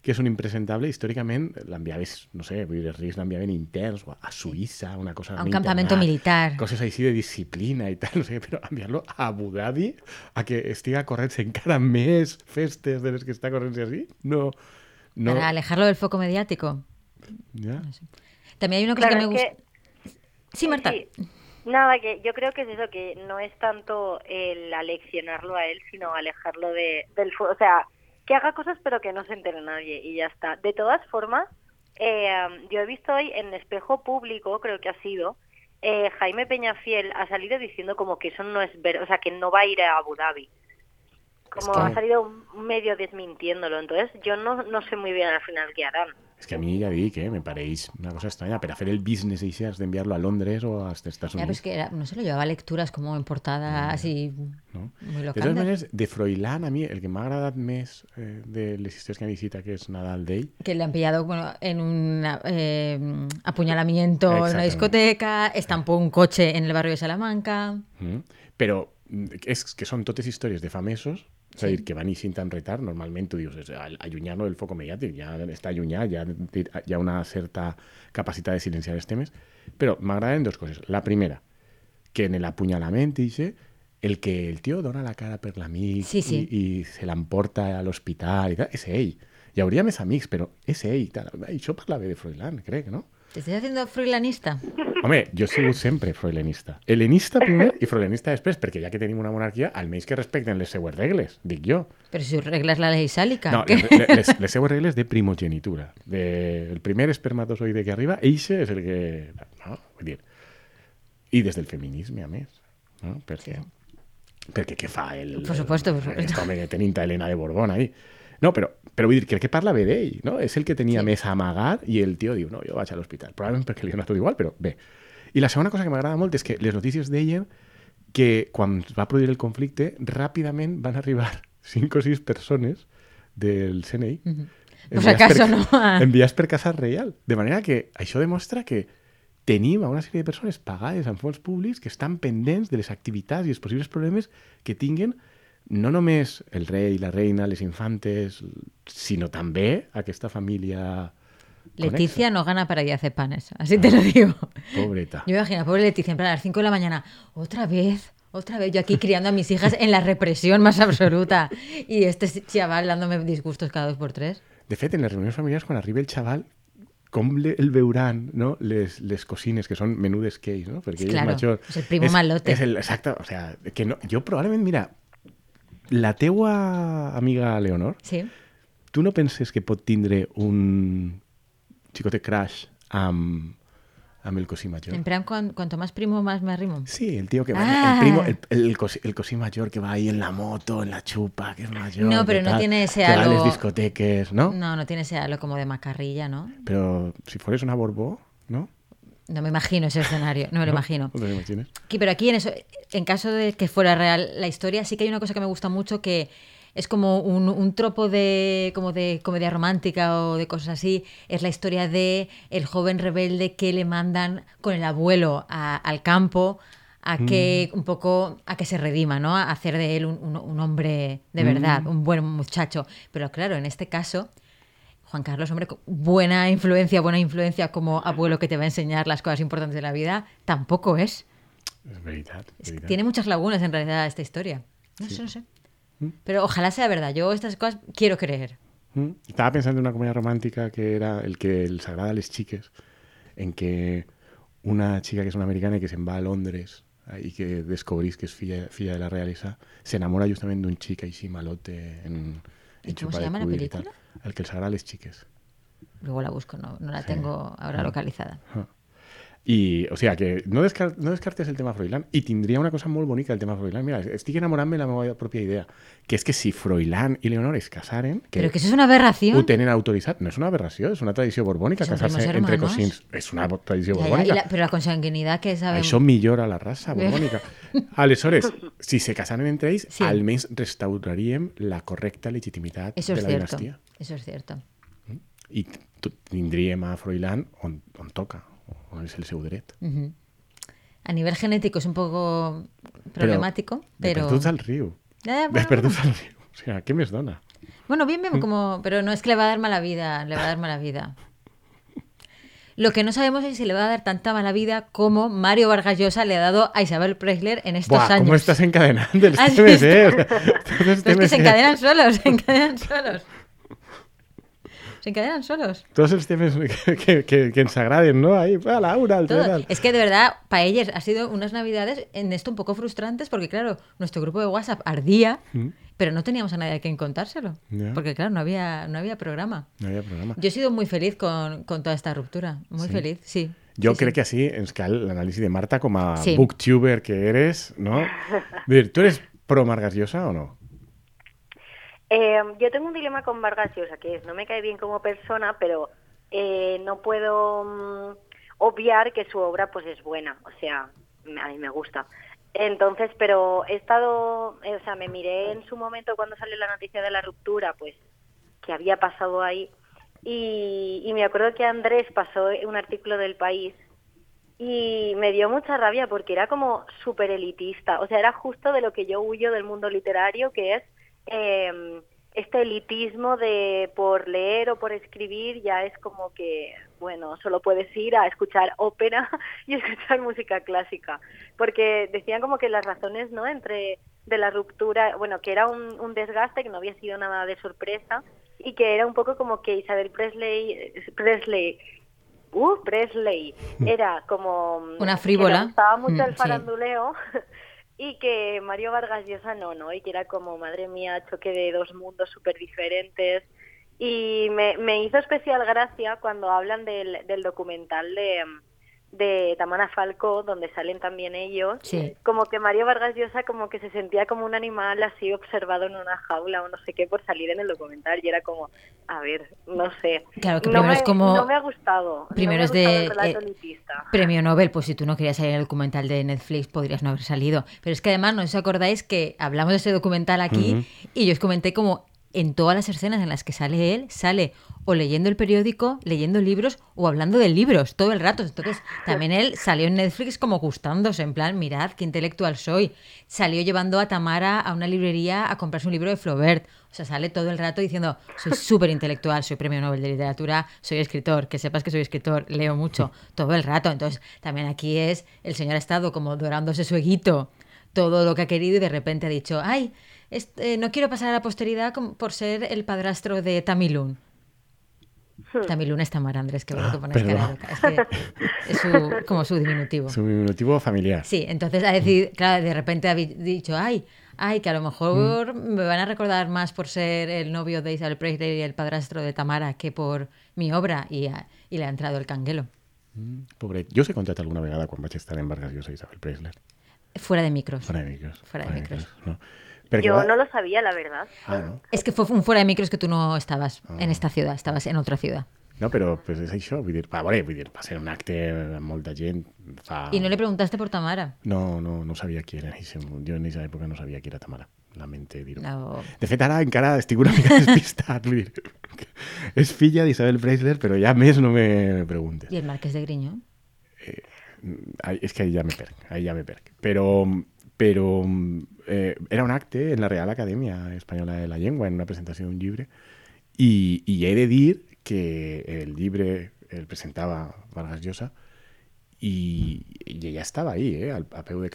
Speaker 3: que és un impresentable, històricament l'enviaves, no sé, vull dir, els rics l'enviaven interns, o a Suïssa, una cosa...
Speaker 2: A un
Speaker 3: internat,
Speaker 2: campamento militar.
Speaker 3: Coses així de disciplina i tal, no sé, però enviar-lo a Abu Dhabi a que estiga corrent encara més festes de les que està corrent així, no... no
Speaker 2: Para alejarlo del foco mediático.
Speaker 3: ja.
Speaker 2: También hay una cosa
Speaker 4: Claro,
Speaker 2: que me gusta.
Speaker 4: que
Speaker 2: Sí, Marta.
Speaker 4: Sí. Nada, que yo creo que es eso, que no es tanto el aleccionarlo a él, sino alejarlo de, del O sea, que haga cosas pero que no se entere nadie y ya está. De todas formas, eh, yo he visto hoy en espejo público, creo que ha sido, eh, Jaime Peñafiel ha salido diciendo como que eso no es ver, o sea, que no va a ir a Abu Dhabi. Como
Speaker 3: Es que-
Speaker 4: ha salido medio desmintiéndolo, entonces yo no, no sé muy bien al final qué harán.
Speaker 3: És que a mi ja dic, eh, me pareix una cosa estranya. Per a fer el business així has d'enviar-lo a Londres o als Estats
Speaker 2: Ya, pero
Speaker 3: Units.
Speaker 2: es que era- no se lo llevaba lecturas como en portada así
Speaker 3: No?
Speaker 2: muy
Speaker 3: De totes
Speaker 2: locantes.
Speaker 3: maneres, de Froilán, a mi el que m'ha agradat més eh, de les històries que han llegit que és Nadal d'ell,
Speaker 2: Que le han pillado bueno, en un eh, apuñalamiento en una discoteca, estampó un coche en el barrio de Salamanca.
Speaker 3: mm, però mm, és que són totes històries de fa és a
Speaker 2: Sí.
Speaker 3: dir, que van eixint tan retard, normalment tu dius, allunyar-lo del foc mediàtic, ja està allunyat, ja hi ha una certa capacitat de silenciar els temes, però m'agraden dues coses. La primera, que en l'apunyalament ixe, el que el tio dona la cara per l'amic
Speaker 2: Sí, sí.
Speaker 3: i, i se l'emporta a l'hospital i tal, és ell. Hi hauria més amics, però és ell. Tal. Això parlava de Froilán, crec, no?
Speaker 2: ¿Te estás haciendo freelanista?
Speaker 3: Home, jo he sigut sempre. Helenista primer i froilenista després, perquè ja que tenim una monarquia, almenys que respecten les seues regles, dic jo.
Speaker 2: Pero si reglas la ley sálica.
Speaker 3: No,
Speaker 2: ¿qué?
Speaker 3: les, les, seues regles de primogenitura. De, el primer espermatozoide que arriba, eixe és el que... No? Vull dir... I des del feminisme, a més. No? Perquè, perquè què fa el...
Speaker 2: Por supuesto, por supuesto.
Speaker 3: Aquest home que tenim Helena de Borbón ahí. No, però, però vull dir que el que parla bé d'ell, no? És el que tenia
Speaker 2: Sí.
Speaker 3: més a amagar i el tio diu, no, jo vaig a l'hospital. Probablement perquè li anat tot igual, però bé. I la segona cosa que m'agrada molt és que les notícies deien que quan va produir el conflicte, ràpidament van arribar cinc o sis persones del CNI.
Speaker 2: Ujú. Por
Speaker 3: enviats per,
Speaker 2: no? Ah.
Speaker 3: Enviats per Casa Reial. De manera que això demostra que tenim a una sèrie de persones pagades amb fons públics que estan pendents de les activitats i els possibles problemes que tinguen no només el rei, la reina, les infantes, sinó també aquesta família
Speaker 2: Leticia no gana para panes, así te lo digo.
Speaker 3: conexa. Pobreta.
Speaker 2: Yo me imagino, pobre Leticia, en plan a las 5 de la mañana, otra vez, otra vez, yo aquí criando a mis hijas en la represión más absoluta. Y este chaval dándome disgustos cada dos por tres.
Speaker 3: De fet, en les reunions familiars, quan arriba el xaval, com le, el veuran no? les, les cosines, que són menudes que ells, no? Perquè ell
Speaker 2: Claro,
Speaker 3: és major.
Speaker 2: és el primo malote.
Speaker 3: És el, exacte, o sea, que no, jo probablement, mira, la teua amiga Leonor,
Speaker 2: Sí.
Speaker 3: tu no penses que pot tindre un xicote crash amb, amb el cosí major?
Speaker 2: En plan, cuan- cuanto más primo, más me arrimo.
Speaker 3: Sí, el tío que va,
Speaker 2: Ah.
Speaker 3: el primo, el, el, cosí, el cosí mayor que va ahí en la moto, en la chupa, que es mayor.
Speaker 2: No, pero no
Speaker 3: tal,
Speaker 2: tiene ese
Speaker 3: que va a
Speaker 2: halo-
Speaker 3: ¿no?
Speaker 2: No, no tiene ese halo como de macarrilla, ¿no?
Speaker 3: Pero si fueres una Borbó, ¿no?
Speaker 2: No me imagino ese escenario, no me lo imagino.
Speaker 3: ¿No te?
Speaker 2: Aquí, pero aquí en eso, en caso de que fuera real la historia, sí que hay una cosa que me gusta mucho que es como un, un tropo de como de comedia romántica o de cosas así. Es la historia de el joven rebelde que le mandan con el abuelo a- al campo a que un poco a que se redima, ¿no? A hacer de él un, un- un hombre de verdad, un buen muchacho. Pero claro, en este caso, Juan Carlos, hombre, buena influencia, buena influencia como abuelo que te va a enseñar las cosas importantes de la vida, tampoco es.
Speaker 3: Es verdad.
Speaker 2: Es tiene muchas lagunas en realidad esta historia. No sé, no sé. Pero ojalá sea verdad. Yo estas cosas quiero creer.
Speaker 3: Mm. Estaba pensando en una comedia romántica que era el que les agrada a les xiques, en que una chica que és una americana i que se'n va a Londres eh, i que descobrís que és filla, filla de la realesa, s'enamora justament d'un xic així malote en,
Speaker 2: ¿Y cómo se llama la película?
Speaker 3: El que a les xiques.
Speaker 2: Luego la busco, no, no la tengo ahora localizada.
Speaker 3: I, o sigui, que no, descar no descartes el tema Froilán i tindria una cosa molt bonica el tema Froilán. Mira, estic enamorant-me de la meva pròpia idea, que és que si Froilán i Leonor es casaren, que
Speaker 2: Pero que eso es una aberración.
Speaker 3: ho tenen autoritzat, no és una aberració, és una tradició borbònica
Speaker 2: Són
Speaker 3: casar-se entre cosins. És una tradició
Speaker 2: Ya, ya, y
Speaker 3: borbònica.
Speaker 2: la- pero la consanguinidad que sabemos.
Speaker 3: Això millora la raça borbònica. Aleshores, si se casaren entre ells,
Speaker 2: Sí.
Speaker 3: almenys restauraríem la correcta legitimitat
Speaker 2: Eso
Speaker 3: de
Speaker 2: es
Speaker 3: la
Speaker 2: cierto.
Speaker 3: dinastia.
Speaker 2: Eso es cierto.
Speaker 3: I t- tindríem a Froilán on, on toca, on és el seu dret.
Speaker 2: A nivel genético es un poco problemático, pero.
Speaker 3: perduts al riu.
Speaker 2: Eh, bueno,
Speaker 3: perduts al riu. O sigui, què més dona?
Speaker 2: Bueno, bien, bien, como. Pero no es que le va a dar mala vida, le va a dar mala vida. Lo que no sabemos es si le va a dar tanta mala vida como Mario Vargas Llosa le ha dado a Isabel Preisler en estos
Speaker 3: Buah,
Speaker 2: años.
Speaker 3: ¿cómo estás encadenando el. O sea,
Speaker 2: Pero es que se encadenan solos, se encadenan solos. Se encadenan solos.
Speaker 3: Todos els temes que, que, que, que ens agraden, ¿no? Ahí, va, la una,
Speaker 2: Todo.
Speaker 3: tal.
Speaker 2: Es que de verdad, para ellos ha sido unas navidades en esto un poco frustrantes porque, claro, nuestro grupo de WhatsApp ardía, pero no teníamos a nadie a quien contárselo. Porque, claro, no había, no había programa.
Speaker 3: No hi ha programa.
Speaker 2: Yo he sido muy feliz con, con toda esta ruptura. Muy feliz, sí.
Speaker 3: Jo
Speaker 2: Sí,
Speaker 3: crec
Speaker 2: sí.
Speaker 3: que així ens cal l'anàlisi de Marta com a
Speaker 2: Sí.
Speaker 3: booktuber que eres, ¿no? Dir, ¿tú eres pro Margas Llosa o no?
Speaker 4: Eh, yo tengo un dilema con Vargas Llosa, que es, no me cae bien como persona, pero eh, no puedo mm, obviar que su obra pues es buena, o sea, a mí me gusta. Entonces, pero he estado, eh, o sea, me miré en su momento cuando salió la noticia de la ruptura, pues, que había pasado ahí, y, y me acuerdo que Andrés pasó un artículo del país y me dio mucha rabia porque era como súper elitista. O sea, era justo de lo que yo huyo del mundo literario, que es eh, este elitismo de por leer o por escribir ya es como que, bueno, solo puedes ir a escuchar ópera y escuchar música clásica. Porque decían como que las razones, ¿no?, entre de la ruptura, bueno, que era un, un desgaste, que no había sido nada de sorpresa, y que era un poco como que Isabel Presley, Presley uh, Presley era como...
Speaker 2: Una frívola.
Speaker 4: Que le gustaba mucho
Speaker 2: Mm,
Speaker 4: el
Speaker 2: sí.
Speaker 4: y que Mario Vargas Llosa no, ¿no? Y que era como, madre mía, choque de dos mundos súper diferentes. Y me, me hizo especial gracia cuando hablan del, del documental de, de Tamara Falco, donde salen también ellos.
Speaker 2: Sí.
Speaker 4: Como que Mario Vargas Llosa como que se sentía como un animal así observado en una jaula o no sé qué por salir en el documental. Y era como, a ver, no sé.
Speaker 2: Claro, que
Speaker 4: no
Speaker 2: primero
Speaker 4: me,
Speaker 2: es como-
Speaker 4: No me ha gustado. no
Speaker 2: primero
Speaker 4: me ha
Speaker 2: es de, eh. Premio Nobel, pues si tú no querías salir en el documental de Netflix, podrías no haber salido. Pero es que además, no os acordáis que hablamos de ese documental aquí y yo os comenté como en todas las escenas en las que sale él, sale o leyendo el periódico, leyendo libros o hablando de libros todo el rato. Entonces, también él salió en Netflix como gustándose, en plan, mirad qué intelectual soy. Salió llevando a Tamara a una librería a comprarse un libro de Flaubert. O sea, sale todo el rato diciendo, soy súper intelectual, soy premio Nobel de literatura, soy escritor, que sepas que soy escritor, leo mucho, todo el rato. Entonces, también aquí es, el señor ha estado como dorándose su eguito todo lo que ha querido y de repente ha dicho, ay, est- eh, no quiero pasar a la posteridad por ser el padrastro de Tamilun. Tamilun es Tamara Andrés, que bueno que
Speaker 3: Ah,
Speaker 2: pones cara de
Speaker 3: perdón.
Speaker 2: loca. Es, que es su- como su diminutivo.
Speaker 3: Su diminutivo familiar.
Speaker 2: Sí, entonces ha decidido, claro, de repente ha dicho, ay, ay, que a lo mejor me van a recordar más por ser el novio de Isabel Presley y el padrastro de Tamara que por mi obra y, ha- y le ha entrado el canguelo.
Speaker 3: Pobre. Jo sé contat alguna vegada quan vaig estar en Vargas Llosa i Isabel Preisler.
Speaker 2: Fuera de micros.
Speaker 3: Fora de micros.
Speaker 2: Fuera de micros.
Speaker 3: No?
Speaker 4: Yo
Speaker 3: va-
Speaker 4: no lo sabía, la verdad.
Speaker 3: Ah, no?
Speaker 2: Es que fue un fuera de micros que tú no estabas en esta ciudad, estabas en otra ciudad.
Speaker 3: No, però pues, és això, vull dir, va, veure, vull dir, va ser un acte amb molta gent, fa...
Speaker 2: Y no le preguntaste por Tamara.
Speaker 3: No, no, no sabia qui era. Jo en aquesta època no sabia qui era Tamara. Lamente dir-ho.
Speaker 2: No.
Speaker 3: De fet, ara encara estic una mica despistat. Vull dir, és filla d'Isabel Preisler, però ja més no me preguntes.
Speaker 2: Y el Marqués de Griño.
Speaker 3: És que ahí ja me perc, ahí ja me perc. Però, però eh, era un acte en la Real Acadèmia Espanyola de la Llengua, en una presentació d'un llibre, i, i he de dir que el llibre el presentava Vargas Llosa i, i ella estava ahí, eh, al, a peu de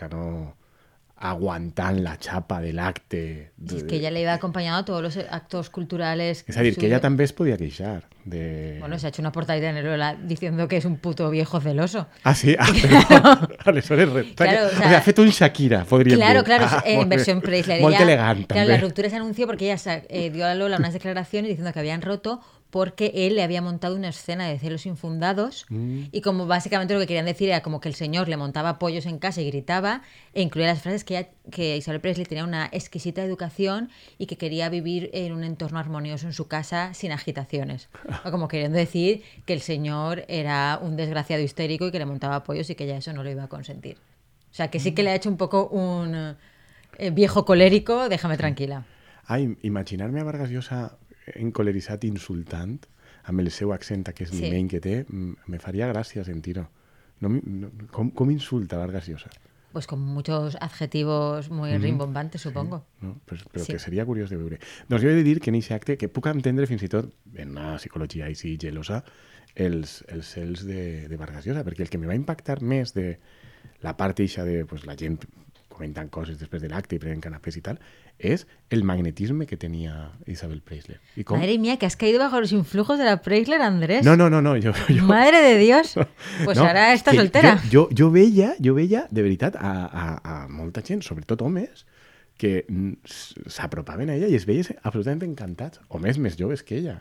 Speaker 3: canó, aguantant la xapa de l'acte.
Speaker 2: Si es que ella le iba acompañado a todos los actos culturales.
Speaker 3: És a dir, que ella també es podia queixar de...
Speaker 2: Bueno, se ha hecho una portadita en el Lola diciendo que es un puto viejo celoso.
Speaker 3: Ah, sí? Ah. Aleshores, res.
Speaker 2: Claro,
Speaker 3: o
Speaker 2: sea-
Speaker 3: fet un Shakira, podríem
Speaker 2: Claro,
Speaker 3: dir.
Speaker 2: claro,
Speaker 3: Ah,
Speaker 2: eh, en versión Preisler.
Speaker 3: Molt elegant,
Speaker 2: Claro,
Speaker 3: també.
Speaker 2: la ruptura se anunció porque ella eh, dio a Lola unas declaraciones diciendo que habían roto porque él le había montado una escena de celos infundados
Speaker 3: Mm.
Speaker 2: y como básicamente lo que querían decir era como que el señor le montaba pollos en casa y gritaba e incluía las frases que, ella- que Isabel Presley tenía una exquisita educación y que quería vivir en un entorno armonioso en su casa sin agitaciones. O como queriendo decir que el señor era un desgraciado histérico y que le montaba pollos y que ella eso no lo iba a consentir. O sea, que sí que le ha hecho un poco un eh, viejo colérico, déjame tranquila.
Speaker 3: Ai, imaginar-me a Vargas Llosa encoleritzat insultant, amb el seu accent aquest
Speaker 2: Sí.
Speaker 3: limeny que té, mm, me faria gràcia sentir-ho. No, no, com, com insulta Vargas Llosa?
Speaker 2: Pues con muchos adjetivos muy rimbombantes, supongo.
Speaker 3: No? Però, però
Speaker 2: Sí.
Speaker 3: que seria curiós de veure. Doncs jo he de dir que en aquest acte, que puc entendre fins i tot, en una psicologia així gelosa, els, els cels de, de Vargas Llosa, perquè el que me va impactar més de la part eixa de pues, la gent comentant coses després de l'acte i prenent canapés i tal, és el magnetisme que tenia Isabel Preisler. I com...
Speaker 2: Madre mía, que has caído bajo los influjos de la Preisler, Andrés.
Speaker 3: No, no, no, no, jo... jo...
Speaker 2: Madre de Dios. Pues
Speaker 3: No,
Speaker 2: ahora está soltera.
Speaker 3: Jo, jo, veia, jo veia, de veritat, a, a, a molta gent, sobretot homes, que mm, s'apropaven a ella i es veien absolutament encantats. Homes més joves que ella.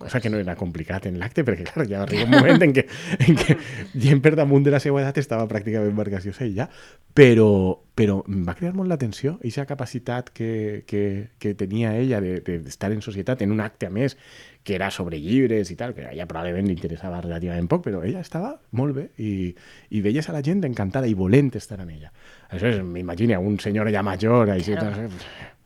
Speaker 3: Cosa que no era complicat en l'acte, perquè, clar, ja arriba un moment en què, en què gent per damunt de la seva edat estava pràcticament Vargas Llosa i ja, però, però em va cridar molt l'atenció, aquesta capacitat que, que, que tenia ella de- de- en societat en un acte a més que era sobre llibres i tal, que a ella probablement li interessava relativament poc, però ella estava molt bé i, i veies a la gent encantada i volent estar amb ella. Aleshores, m'imagina un senyor ja major, així,
Speaker 2: Claro.
Speaker 3: tal,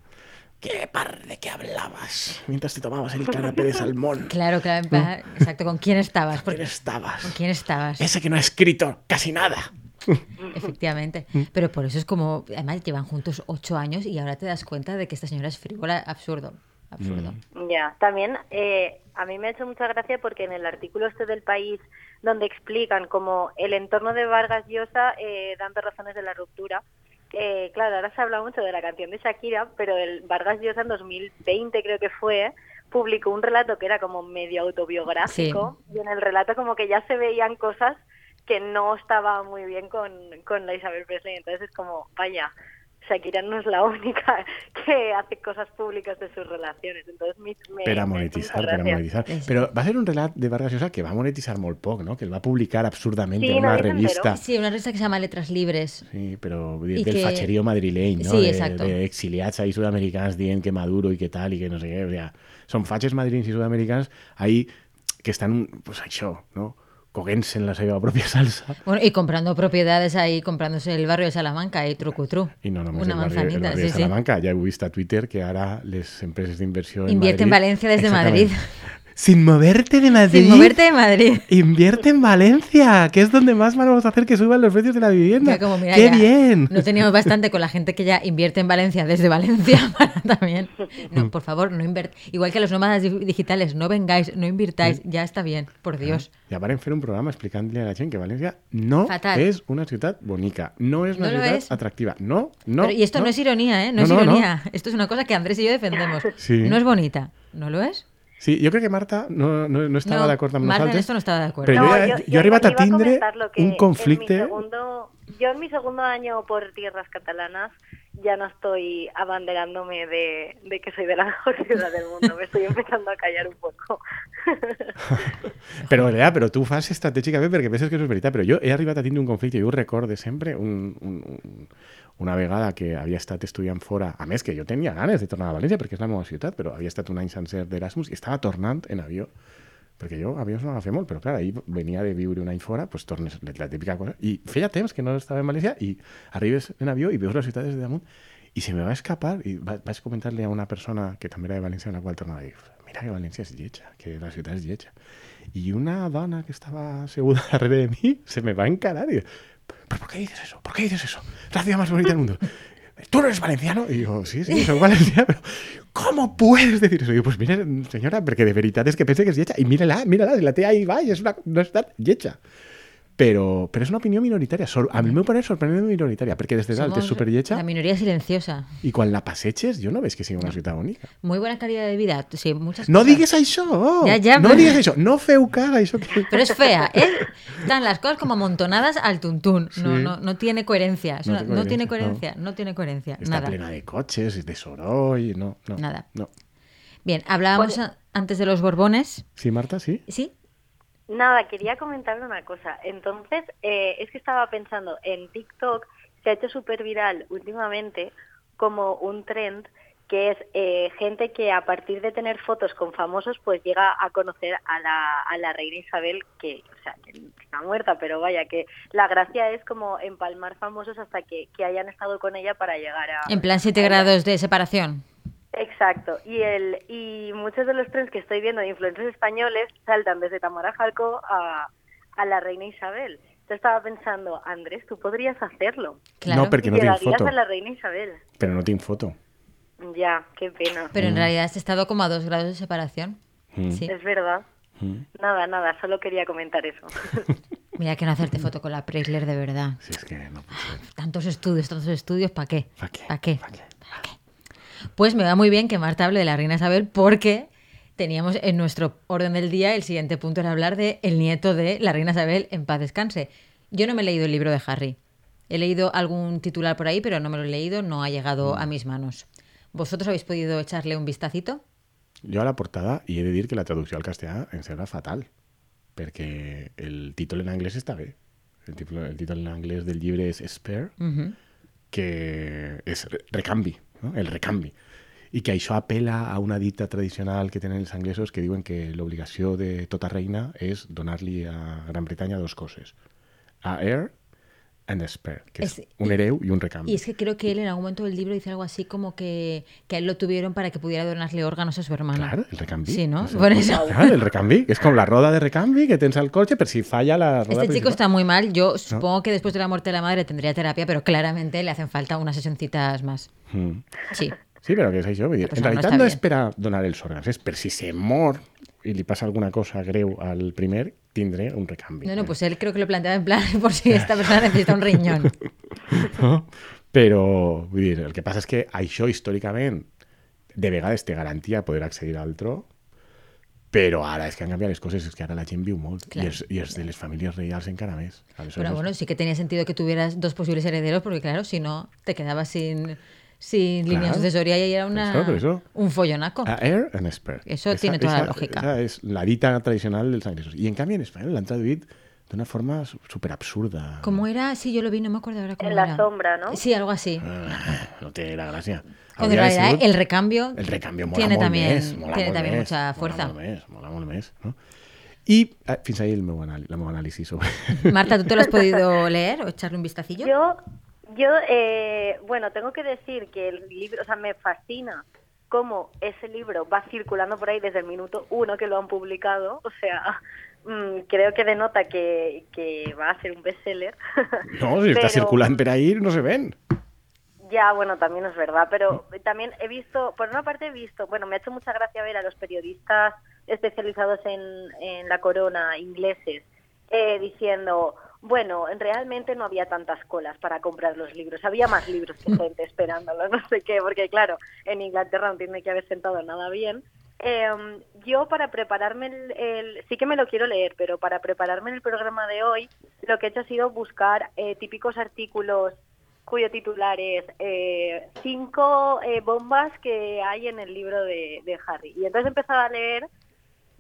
Speaker 3: ¿Qué par de qué hablabas mientras te tomabas el canapé de salmón?
Speaker 2: Claro, claro. en plan- Exacto, ¿con quién estabas?
Speaker 3: ¿Con quién estabas?
Speaker 2: ¿Con quién estabas?
Speaker 3: Ese que no ha escrito casi nada.
Speaker 2: Efectivamente.
Speaker 3: Mm.
Speaker 2: Pero por eso es como, además llevan juntos ocho años y ahora te das cuenta de que esta señora es frívola, absurdo. Absurdo.
Speaker 3: Mm.
Speaker 4: Ya, también eh, a mí me ha hecho mucha gracia porque en el artículo este del país donde explican como el entorno de Vargas Llosa eh, dando razones de la ruptura, eh, claro, ahora se habla mucho de la canción de Shakira, pero el Vargas Llosa en 2020 creo que fue, publicó un relato que era como medio autobiográfico y en el relato como que ya se veían cosas que no estaba muy bien con, con la Isabel Presley. Entonces es como, vaya, Shakira no es la única que hace cosas públicas de sus relaciones. Entonces, me,
Speaker 3: per a monetitzar, per a monetitzar. Però va ser un relat de Vargas Llosa que va monetitzar molt poc, no? Que el va publicar absurdament
Speaker 4: Sí,
Speaker 3: en una
Speaker 4: no,
Speaker 3: revista.
Speaker 2: Sí, una revista que se llama Letras Libres.
Speaker 3: Sí, però vull dir,
Speaker 2: I
Speaker 3: del
Speaker 2: que-
Speaker 3: facherío madrileny, no?
Speaker 2: Sí,
Speaker 3: de,
Speaker 2: exacto.
Speaker 3: de exiliats ahí sud-americans dient que Maduro i que tal i que no sé què. O sea, són fatxes madrilenys i sud-americans ahí que estan, pues això, no? Coguent-se en la seva pròpia salsa.
Speaker 2: Bueno, y comprando propiedades ahí, comprándose el barrio de Salamanca y trucutru.
Speaker 3: I no només
Speaker 2: Una
Speaker 3: el barri, el
Speaker 2: manzanita,
Speaker 3: barri
Speaker 2: sí,
Speaker 3: de
Speaker 2: sí.
Speaker 3: Salamanca. Ja heu vist a Twitter que ara les empreses d'inversió en
Speaker 2: Invierte en
Speaker 3: Madrid...
Speaker 2: Valencia desde. Madrid.
Speaker 3: Sin moverte de Madrid.
Speaker 2: Sin moverte de Madrid.
Speaker 3: Invierte en Valencia, que es donde más vamos a hacer que suban los precios de la vivienda.
Speaker 2: Ya como, mira,
Speaker 3: ¡Qué
Speaker 2: ya
Speaker 3: bien!
Speaker 2: No teníamos bastante con la gente que ya invierte en Valencia desde Valencia para también. No, por favor, no invert. Igual que los nómadas di- digitales, no vengáis, no invirtáis, ya está bien, por Dios.
Speaker 3: Varen fer un programa explicant-li a la gent que València no
Speaker 2: Fatal.
Speaker 3: és una ciutat bonica, no és una
Speaker 2: No es.
Speaker 3: atractiva. No, no.
Speaker 2: Pero- y esto no. es ironía, ¿eh? No,
Speaker 3: No,
Speaker 2: es ironía. Esto es una cosa que Andrés y yo defendemos.
Speaker 3: Sí.
Speaker 2: No es bonita. ¿No lo es?
Speaker 3: Sí, jo crec que Marta no, no, no estava
Speaker 2: No,
Speaker 3: d'acord amb
Speaker 2: Marta en esto no estaba de acuerdo.
Speaker 3: Jo, he arribat a tindre un
Speaker 4: segundo- yo en mi segundo año por tierras catalanas ya no estoy abanderándome de, de que soy de la mejor ciudad del mundo. Me estoy empezando a callar un poco.
Speaker 3: Però, Lea, però tu fas estratègicament perquè penses que això és veritat, però jo he arribat a tindre un conflicte, jo ho recorde sempre, un, un, un, una vegada que havia estat estudiant fora, a més que jo tenia ganes de tornar a València perquè és la meva ciutat, però havia estat un any sencer d'Erasmus i estava tornant en avió, perquè jo avions no agafé molt, però clar, ahir venia de viure un any fora, doncs tornes, la típica cosa, i feia temps que no estava en València i arribes en avió i veus la ciutat des de damunt i se me va escapar i va, vaig comentar-li a una persona que també era de València, amb la qual tornava a dir, mira que València és lletja, que la ciutat és lletja. Y una dona que estaba asegurada darrere de mí se me va a encarar y ¿pero por qué dices eso? ¿Por qué dices eso? Es la ciudad más bonita del mundo. ¿Tú no eres valenciano? Y digo, sí, sí, soy valenciano, ¿cómo puedes decir eso? Y digo, pues mire, señora, porque de veritat és que pense que és lletja. I mírala, mírala, si la té ahí va, i és una, una ciutat lletja. Però, però és una opinió minoritària. Sor, a mi el meu parer és sorprenentment minoritària, perquè des de dalt és
Speaker 2: Somos
Speaker 3: superlletja
Speaker 2: La minoría silenciosa.
Speaker 3: i quan la passeges jo no veig que sigui una ciutat bonica.
Speaker 2: Muy buena calidad de vida. Sí, muchas
Speaker 3: No
Speaker 2: cosas.
Speaker 3: digues això!
Speaker 2: Ja, ja,
Speaker 3: no
Speaker 2: però-
Speaker 3: digues això! No feu cas a això que...
Speaker 2: Pero es fea, ¿eh? Están las cosas como amontonadas al tuntún. No,
Speaker 3: Sí.
Speaker 2: no, no tiene coherencia. Es
Speaker 3: No
Speaker 2: una-
Speaker 3: tiene
Speaker 2: No, tiene
Speaker 3: coherencia.
Speaker 2: No tiene coherencia.
Speaker 3: Está
Speaker 2: Nada.
Speaker 3: plena de coches, de soroll, no, no.
Speaker 2: Nada.
Speaker 3: No.
Speaker 2: Bien, hablábamos antes de los Borbones.
Speaker 3: Sí, Marta, sí.
Speaker 2: ¿Sí?
Speaker 4: Nada, quería comentarle una cosa. Entonces, eh, es que estaba pensando, en TikTok se ha hecho súper viral últimamente como un trend que es eh, gente que a partir de tener fotos con famosos pues llega a conocer a la, a la reina Isabel que, o sea, que está muerta, pero vaya, que la gracia es como empalmar famosos hasta que, que hayan estado con ella para llegar a...
Speaker 2: En plan 7
Speaker 4: a-
Speaker 2: grados de separación.
Speaker 4: Exacto. Y el y muchos de los trends que estoy viendo de influencers españoles saltan desde Tamara Falco a, a la reina Isabel. Yo estaba pensando, Andrés, tú podrías hacerlo.
Speaker 2: Claro.
Speaker 3: No, perquè
Speaker 4: y
Speaker 3: no
Speaker 4: llegarías
Speaker 3: foto.
Speaker 4: a la reina Isabel.
Speaker 3: Però no tinc foto.
Speaker 4: Ya, qué pena.
Speaker 2: Pero en realidad has estado como a dos grados de separación.
Speaker 3: Mm.
Speaker 2: Sí.
Speaker 4: Es verdad.
Speaker 3: Mm.
Speaker 4: Nada, nada, solo quería comentar eso.
Speaker 2: Mira que no hacerte foto con la Preisler de verdad.
Speaker 3: Sí, és que no ser.
Speaker 2: Tantos estudios, tantos estudios, ¿para qué?
Speaker 3: Pa què?
Speaker 2: ¿Para qué?
Speaker 3: Pa què?
Speaker 2: Pues me va muy bien que Marta hable de la reina Isabel porque teníamos en nuestro orden del día el siguiente punto era hablar de el nieto de la reina Isabel en paz descanse. Yo no me he leído el libro de Harry. He leído algún titular por ahí, pero no me lo he leído, no ha llegado a mis manos. ¿Vosotros habéis podido echarle un vistacito?
Speaker 3: Jo a la portada i he de dir que la traducció al castellà em sembla fatal, perquè el títol en anglès està bé. El títol en anglès del llibre és Spare, que és re- recanvi, no? el recanvi. I que això apela a una dita tradicional que tenen els anglesos que diuen que l'obligació de tota reina és donar-li a Gran Bretanya dos coses. A heir and a spare, que és
Speaker 2: Es-
Speaker 3: un hereu i un recanvi.
Speaker 2: Y es que creo que él en algún momento del libro dice algo así como que, que a él lo tuvieron para que pudiera donarle órganos a su hermana.
Speaker 3: Claro, el recanvi.
Speaker 2: Sí, ¿no? Por eso.
Speaker 3: Claro, el recanvi. És com la roda de recanvi que tens al cotxe per si falla la roda
Speaker 2: Este chico está muy mal. Yo supongo que después de la muerte de la madre tendría terapia, pero claramente le hacen falta unas sesioncitas más.
Speaker 3: Mm.
Speaker 2: Sí.
Speaker 3: Sí, però què és això? Vull dir,
Speaker 2: Pues
Speaker 3: en
Speaker 2: no, no
Speaker 3: realitat no,
Speaker 2: bé.
Speaker 3: és per a donar els òrgans, és per si se mor i li passa alguna cosa greu al primer, tindré un recanvi.
Speaker 2: No, no, pues él creo que lo planteaba en plan por si esta persona necesita un riñón.
Speaker 3: No? Però, vull dir, el que passa és que això històricament de vegades te garantia poder accedir al tro, Però ara és que han canviat les coses, és que ara la gent viu molt.
Speaker 2: Clar.
Speaker 3: I, és, I és de les famílies reials encara més. Aleshores,
Speaker 2: Pero bueno, sí que tenía sentido que tuvieras dos posibles herederos, porque claro, si no, te quedabas sin, sin línea
Speaker 3: Claro.
Speaker 2: sucesoria y era una,
Speaker 3: eso, eso.
Speaker 2: un follonaco.
Speaker 3: A heir and spare.
Speaker 2: Eso tiene toda la lógica.
Speaker 3: Esa és la dita tradicional dels anglesos. I en canvi en espanyol l'han traduït d'una forma super absurda.
Speaker 2: ¿Cómo era? Sí, yo lo vi, no me acuerdo ahora cómo
Speaker 4: En la
Speaker 2: era.
Speaker 4: sombra, ¿no?
Speaker 2: Sí, algo así.
Speaker 3: No té la gràcia.
Speaker 2: Cuando en
Speaker 3: de
Speaker 2: realidad
Speaker 3: sigut-
Speaker 2: el recambio,
Speaker 3: el recambio mola
Speaker 2: tiene también,
Speaker 3: més, mola
Speaker 2: tiene también
Speaker 3: més,
Speaker 2: mucha
Speaker 3: mola
Speaker 2: fuerza.
Speaker 3: molt més, mola més, no? I eh, fins ahí el meu la meva anàlisi sobre...
Speaker 2: Marta, ¿tú te lo has podido leer o echarle un vistacillo?
Speaker 4: Yo, yo eh, bueno, tengo que decir que el libro, o sea, me fascina cómo ese libro va circulando por ahí desde el minuto uno que lo han publicado. O sea, mm, creo que denota que, que va a ser un bestseller.
Speaker 3: No, si està
Speaker 4: Pero-
Speaker 3: circulant per ahí no se ven.
Speaker 4: Ya, bueno, también es verdad, pero también he visto, por una parte he visto, bueno, me ha hecho mucha gracia ver a los periodistas especializados en, en la corona, ingleses, eh, diciendo, bueno, realmente no había tantas colas para comprar los libros, había más libros que gente esperándolos, no sé qué, porque claro, en Inglaterra no tiene que haber sentado nada bien. Eh, yo para prepararme el, el- sí que me lo quiero leer, pero para prepararme el programa de hoy, lo que he hecho ha sido buscar eh, típicos artículos cuyo titular es eh, cinco eh, bombas que hay en el libro de, de Harry. Y entonces he empezado a leer,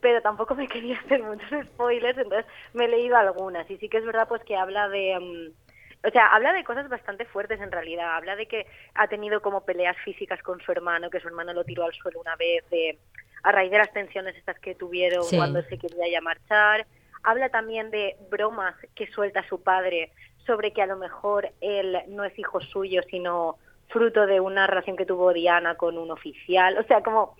Speaker 4: pero tampoco me quería hacer muchos spoilers, entonces me he leído algunas. Y sí que es verdad pues que habla de... mm, o sea, habla de cosas bastante fuertes en realidad. Habla de que ha tenido como peleas físicas con su hermano, que su hermano lo tiró al suelo una vez, de, a raíz de las tensiones estas que tuvieron
Speaker 2: Sí.
Speaker 4: cuando se quería ya marchar. Habla también de bromas que suelta su padre sobre que a lo mejor él no es hijo suyo, sino fruto de una relación que tuvo Diana con un oficial. O sea, como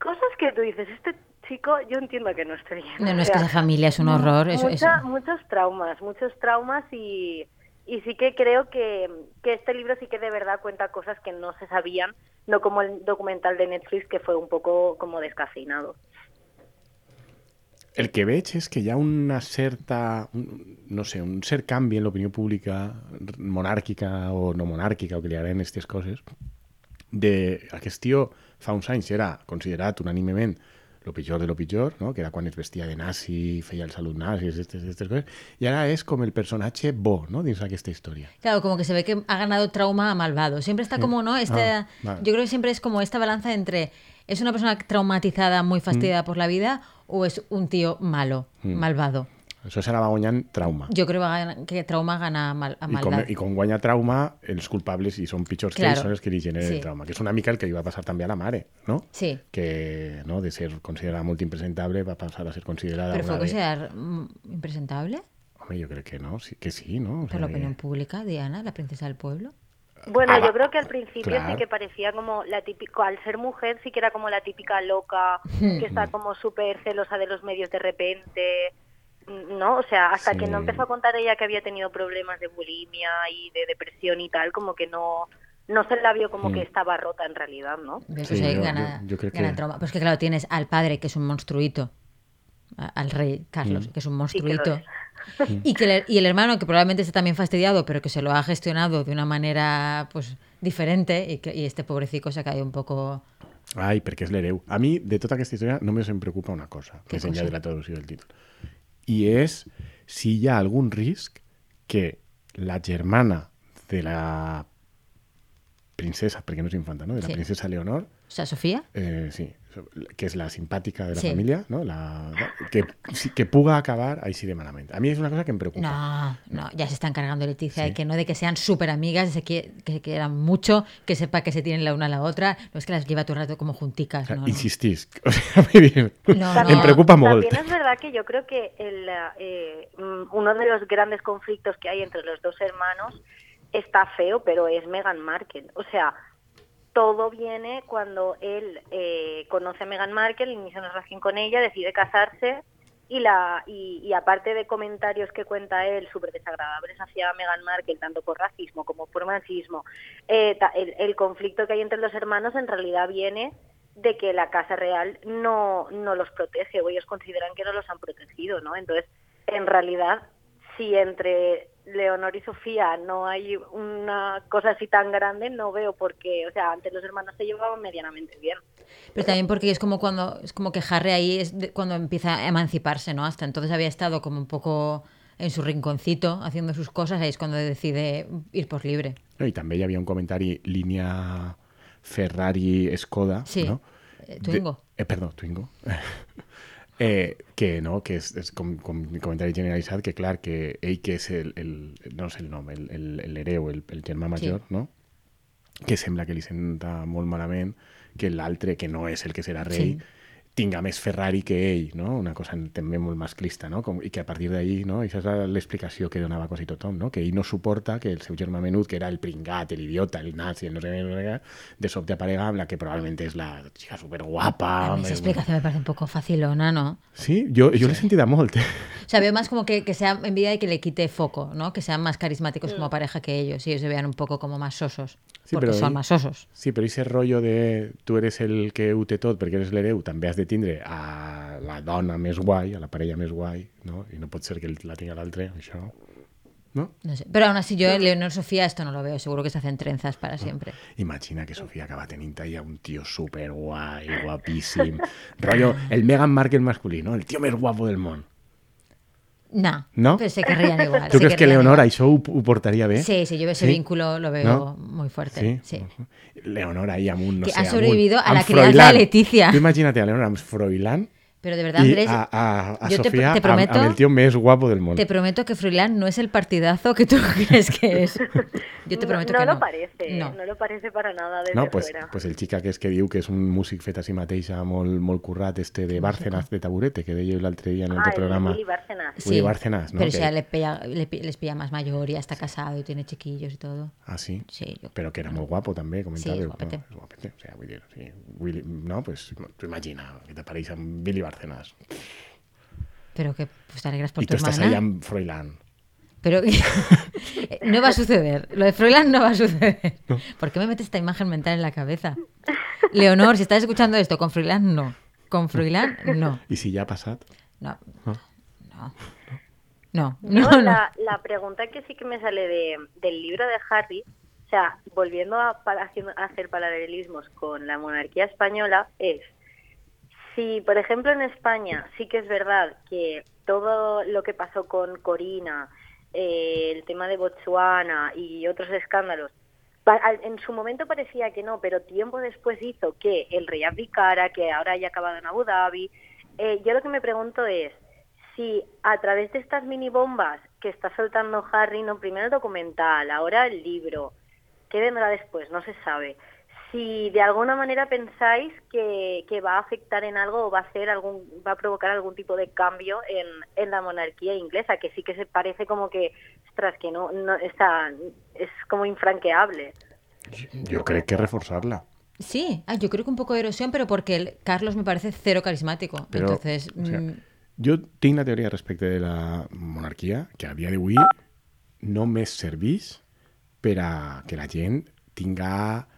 Speaker 4: cosas que tú dices, este chico, yo entiendo que no esté bien.
Speaker 2: No,
Speaker 4: O
Speaker 2: no, es que esa familia es un horror. Eso,
Speaker 4: mucha-
Speaker 2: eso.
Speaker 4: Muchos traumas, muchos traumas y, y sí que creo que, que este libro sí que de verdad cuenta cosas que no se sabían, no como el documental de Netflix que fue un poco como descafeinado.
Speaker 3: El que veig és que hi ha una certa, un- no sé, un cert canvi en l'opinió pública monàrquica o no monàrquica, o que li agraden aquestes coses, de aquest tio fa uns anys era considerat unànimement lo pitjor de lo pitjor, no? que era quan es vestia de nazi, feia el salut nazi, aquestes, coses, i ara és com el personatge bo no? dins d'aquesta història.
Speaker 2: Claro, como que se ve que ha ganado trauma a malvado. Siempre está como, ¿no? Este,
Speaker 3: Ah, vale.
Speaker 2: Yo creo que siempre es como esta balanza entre ¿es una persona traumatizada, muy fastidiada por la vida o es un tío malo, malvado?
Speaker 3: Serà va guanyant trauma.
Speaker 2: Yo creo que a que trauma gana a, mal, a maldad.
Speaker 3: I com guanya trauma, els culpables, són pitjors que
Speaker 2: Claro.
Speaker 3: ells, són els que generen
Speaker 2: Sí.
Speaker 3: el trauma. Que és una mica el que li va passar també a la mare, no?
Speaker 2: Sí.
Speaker 3: Que no, de ser considerada molt impresentable va passar a ser considerada
Speaker 2: Pero fue considerar mm, impresentable
Speaker 3: Home, jo crec que no, sí, que sí, no? O
Speaker 2: por la
Speaker 3: que-
Speaker 2: opinión pública, Diana, la princesa del pueblo.
Speaker 4: Bueno,
Speaker 3: Ah,
Speaker 4: yo creo que al principio
Speaker 3: Claro.
Speaker 4: sí que parecía como la típica, al ser mujer sí que era como la típica loca, que está como súper celosa de los medios de repente, ¿no? O sea, hasta que no
Speaker 3: Sí.
Speaker 4: empezó a contar ella que había tenido problemas de bulimia y de depresión y tal, como que no, no se la vio como que estaba rota en realidad, ¿no?
Speaker 3: Sí,
Speaker 2: Pues
Speaker 3: yo-
Speaker 2: gana,
Speaker 3: yo- yo creo
Speaker 2: gana
Speaker 3: que-
Speaker 2: trauma. Pues que claro, tienes al padre, que es un monstruito, al rey Carlos,
Speaker 3: Mm.
Speaker 2: que es un
Speaker 4: Sí
Speaker 2: monstruito. y, que le- y el hermano, que probablemente esté también fastidiado, pero que se lo ha gestionado de una manera pues diferente, y, que, y este pobrecico se ha caído un poco...
Speaker 3: Ai, perquè és l'hereu. A mi, de tota aquesta història, només em preocupa una cosa, més enllà de la traducció del títol. I és si hi ha algun risc que la germana de la princesa, perquè no és infanta, no? de la
Speaker 2: Sí.
Speaker 3: princesa Leonor,
Speaker 2: O sea, Sofía,
Speaker 3: eh, sí, que és la simpàtica de la
Speaker 2: Sí.
Speaker 3: família, no? La, que, sí, que puga acabar així de malament. A mi és una cosa que em preocupa.
Speaker 2: no, no, ya se está encargando Leticia
Speaker 3: Sí.
Speaker 2: de que no de que sean súper amigas, de que, que se quieran mucho, que sepa que se tienen la una a la otra, no es que las lleva todo el rato como junticas,
Speaker 3: O sea,
Speaker 2: no, no.
Speaker 3: insistisc. O sea,
Speaker 2: No, no.
Speaker 3: preocupa molt.
Speaker 4: También es verdad que yo creo que el, eh, mm, uno de los grandes conflictos que hay entre los dos hermanos está feo, pero es Meghan Markle. O sea, todo viene cuando él eh, conoce a Meghan Markle, inicia una relación con ella, decide casarse y la y, y aparte de comentarios que cuenta él súper desagradables hacia Meghan Markle, tanto por racismo como por machismo, eh, el, el conflicto que hay entre los hermanos en realidad viene de que la Casa Real no, no los protege o ellos consideran que no los han protegido, ¿no? Entonces, en realidad, si entre Leonor y Sofía no hay una cosa así tan grande, no veo por qué, o sea, antes los hermanos se llevaban medianamente bien.
Speaker 2: Pero también porque es como cuando es como que Harry ahí es de- cuando empieza a emanciparse, ¿no? Hasta entonces había estado como un poco en su rinconcito haciendo sus cosas, ahí es cuando decide ir por libre.
Speaker 3: També hi havia un comentari línia Ferrari-Skoda,
Speaker 2: Sí,
Speaker 3: no?
Speaker 2: eh, Twingo.
Speaker 3: De, eh, perdó, Twingo. eh, que no, que és, és com, com comentari generalitzat, que clar, que ell que és el, el no sé el nom, el, el, l'hereu, el, el germà major, no? que sembla que li senta molt malament que l'altre, que no és el que serà rei,
Speaker 2: Sí.
Speaker 3: Tinga més Ferrari que ell, no? Una cosa també molt masclista, no? Com, I que a partir d'ahí, no? Això és l'explicació que donava quasi tothom, no? Que ell no suporta que el seu germà menut, que era el pringat, el idiota, el nazi, el no sé què, no sé què, de sobte aparega amb la que probablement és la xica superguapa.
Speaker 2: A mí esa explicación me parece un poco facilona, ¿no?
Speaker 3: Sí, jo, jo l'he sentida molt. eh?
Speaker 2: O sea, veo más como que, que sea envidia y que le quite foco, ¿no? Que sean más carismáticos como pareja que ellos y ellos se vean un poco como más sosos.
Speaker 3: Sí,
Speaker 2: porque
Speaker 3: pero
Speaker 2: son
Speaker 3: ahí-
Speaker 2: más sosos.
Speaker 3: Sí, però ese rotllo de tu eres el que ho té tot perquè eres l'hereu, també has de tindre a la dona més guai, a la parella més guai, no? I no pot ser que la tinga l'altre, això... No?
Speaker 2: No sé. Pero aún así yo, Leonor Sofía, esto no lo veo. Seguro que se hacen trenzas para siempre.
Speaker 3: Imagina que Sofía acaba tenint ahí a un tío súper guai, guapíssim. Rollo, el Meghan Markle masculino, el tío més guapo del món.
Speaker 2: No.
Speaker 3: ¿No?
Speaker 2: Pero se querrían igual.
Speaker 3: Tu
Speaker 2: se
Speaker 3: creus que Leonora
Speaker 2: igual.
Speaker 3: ho, ho portaria bé?
Speaker 2: Sí, sí, yo ese
Speaker 3: Sí?
Speaker 2: vínculo lo veo
Speaker 3: ¿No?
Speaker 2: muy fuerte. Sí.
Speaker 3: Leonora ahí amb un, no
Speaker 2: Que
Speaker 3: sé,
Speaker 2: ha sobrevivido a la crianza de. Leticia.
Speaker 3: Tu imagina't a Leonora Froilán
Speaker 2: Pero de verdad,
Speaker 3: i
Speaker 2: Andrés,
Speaker 3: a, a, a
Speaker 2: yo te-
Speaker 3: Sofía
Speaker 2: te
Speaker 3: amb-
Speaker 2: prometo-
Speaker 3: amb el tío més guapo del món.
Speaker 2: te prometo que Froilán no es el partidazo que tú crees que es. Yo te
Speaker 4: no,
Speaker 2: prometo
Speaker 4: no
Speaker 2: que
Speaker 4: lo
Speaker 2: no.
Speaker 4: parece,
Speaker 2: No.
Speaker 4: no. lo parece para nada desde
Speaker 3: No, pues,
Speaker 4: fuera.
Speaker 3: pues el xic aquest que diu que és un músic fet a si mateixa molt, molt currat, este de Bárcenas de Taburete, que deia l'altre dia en el
Speaker 4: ah, el
Speaker 3: programa.
Speaker 4: Willy Bárcenas.
Speaker 3: Willy Bárcenas, ¿no?
Speaker 2: Pero
Speaker 3: Que-
Speaker 2: si a él le, pilla- le les pilla más mayor y ya está casado y tiene chiquillos y todo.
Speaker 3: Ah, sí?
Speaker 2: Sí, yo
Speaker 3: Però que era molt guapo també, comentava.
Speaker 2: Sí, guapete.
Speaker 3: No, guapete. O sea, dir, sí. Willy, no, pues tu imagina que t'apareix amb Billy Bárcenas
Speaker 2: Pero que pues, te alegras por tu
Speaker 3: estàs
Speaker 2: hermana.
Speaker 3: allà amb Froilán.
Speaker 2: Pero no va a suceder. Lo de Froilán no va a suceder. ¿Por qué me metes esta imagen mental en la cabeza? Leonor, si estás escuchando esto, con Froilán no. Con Froilán no.
Speaker 3: I si ja ha passat?
Speaker 2: No.
Speaker 3: No.
Speaker 2: No. No.
Speaker 4: No,
Speaker 2: No, no.
Speaker 4: La, la pregunta que sí que me sale de, del libro de Harry, o sea, volviendo a, para- a hacer paralelismos con la monarquía española, es si, por ejemplo, en España sí que es verdad que todo lo que pasó con Corina, eh, el tema de Botswana y otros escándalos, en su momento parecía que no, pero tiempo después hizo que el rey abdicara, que ahora haya acabado en Abu Dhabi. Eh, yo lo que me pregunto es si a través de estas mini bombas que está soltando Harry, no primero el documental, ahora el libro, ¿qué vendrá después? No se sabe. Si de alguna manera pensáis que, que va a afectar en algo o va a hacer algún, va a provocar algún tipo de cambio en, en la monarquía inglesa, que sí que se parece como que, ostras, que no, no está, es como infranqueable.
Speaker 3: Jo crec que reforçar-la.
Speaker 2: Sí, ah, yo creo que un poco de erosión, pero porque el Carlos me parece cero carismático. Entonces,
Speaker 3: o sea,
Speaker 2: mm,
Speaker 3: jo tinc la teoria respecte de la monarquia que a dia d'avui només serveix per a que la gent tinga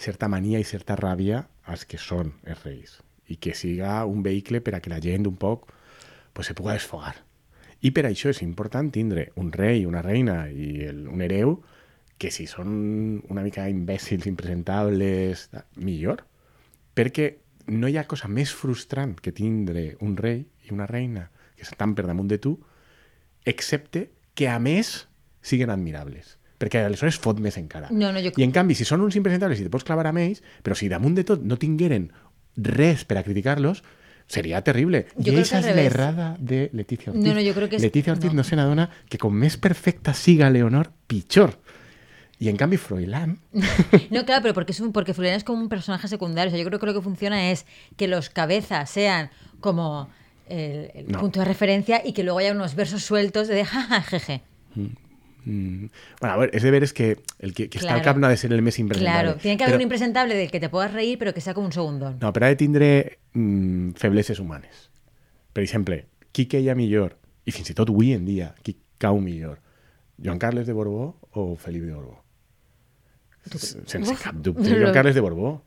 Speaker 3: certa mania i certa ràbia als que són els reis i que siga un vehicle per a que la gent un poc pues, se puga desfogar. I per això és important tindre un rei, una reina i el, un hereu que si són una mica imbècils, impresentables, ta- millor. Perquè no hi ha cosa més frustrant que tindre un rei i una reina que estan per damunt de tu, excepte que a més siguen admirables. Perquè aleshores fot més encara.
Speaker 2: No, no, jo-
Speaker 3: I en canvi, si són uns impresentables i te pots clavar amb ells, però si damunt de tot no tingueren res per a criticar-los, seria terrible.
Speaker 2: Jo
Speaker 3: I
Speaker 2: al
Speaker 3: és
Speaker 2: revés.
Speaker 3: l'errada de Letícia Ortiz.
Speaker 2: No, no, jo crec que és-
Speaker 3: Letícia Ortiz no.
Speaker 2: no.
Speaker 3: se n'adona que com més perfecta siga Leonor, pitjor. I en canvi Froilán...
Speaker 2: No, claro, pero porque, es un, porque Froilán es como un personaje secundario. O sea, yo creo que lo que funciona es que los cabezas sean como el, el
Speaker 3: No.
Speaker 2: punto de referencia y que luego haya unos versos sueltos de jaja, jeje.
Speaker 3: Mm, bueno, a ver, és de veres que el que, que està al
Speaker 2: Claro.
Speaker 3: cap no ha de ser el més impresentable.
Speaker 2: Claro, tiene que haber
Speaker 3: Però-
Speaker 2: un impresentable del que te puedas reír, pero que sea como un segundón.
Speaker 3: No, però ha de tindre mm, febleses humanes. Per exemple, qui queia millor, i fins i tot avui en dia, qui cau millor? Joan Carles de Borbó o Felip de Borbó? Sense
Speaker 2: Uf,
Speaker 3: cap dubte, Joan Carles de Borbó.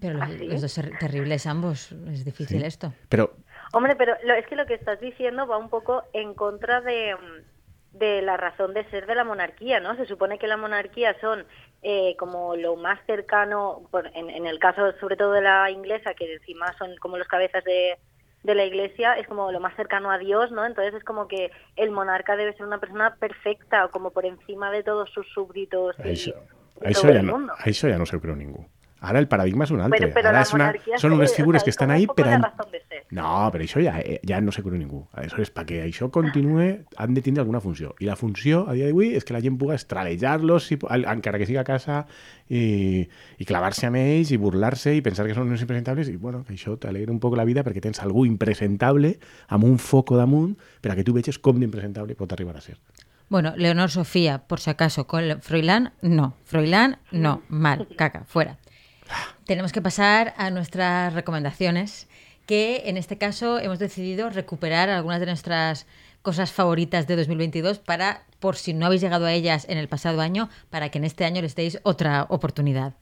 Speaker 2: Pero los, dos ser terribles ambos. Es difícil
Speaker 3: Sí.
Speaker 2: esto.
Speaker 3: Però
Speaker 4: Hombre, pero lo, es que lo que estás diciendo va un poco en contra de, mm, de la razón de ser de la monarquía, ¿no? Se supone que la monarquía son eh, como lo más cercano, en, en, el caso sobre todo de la inglesa, que encima son como los cabezas de, de la iglesia, es como lo más cercano a Dios, ¿no? Entonces es como que el monarca debe ser una persona perfecta, como por encima de todos sus súbditos.
Speaker 3: Eso, y, eso, ya, no, eso ya no se creo ningún. Ara el paradigma és un altre. Però, però Ara una, són unes figures que estan ahí per... No, però això ja, eh, ja no se cura ningú. Aleshores, perquè això continue, han de tindre alguna funció. I la funció, a dia d'avui, és que la gent puga estralejar-los, si, encara que sigui a casa, i, i clavar-se amb ells, i burlar-se, i pensar que són uns impresentables, i bueno, que això t'alegra un poc la vida perquè tens algú impresentable amb un foco damunt per a que tu veges com d'impresentable pot arribar a ser.
Speaker 2: Bueno, Leonor Sofía, por si acaso, con Froilán, no. Froilán, no. Mal, caca, fuera. Tenemos que pasar a nuestras recomendaciones, que en este caso hemos decidido recuperar algunas de nuestras cosas favoritas de 2022 para, por si no habéis llegado a ellas en el pasado año, para que en este año les deis otra oportunidad.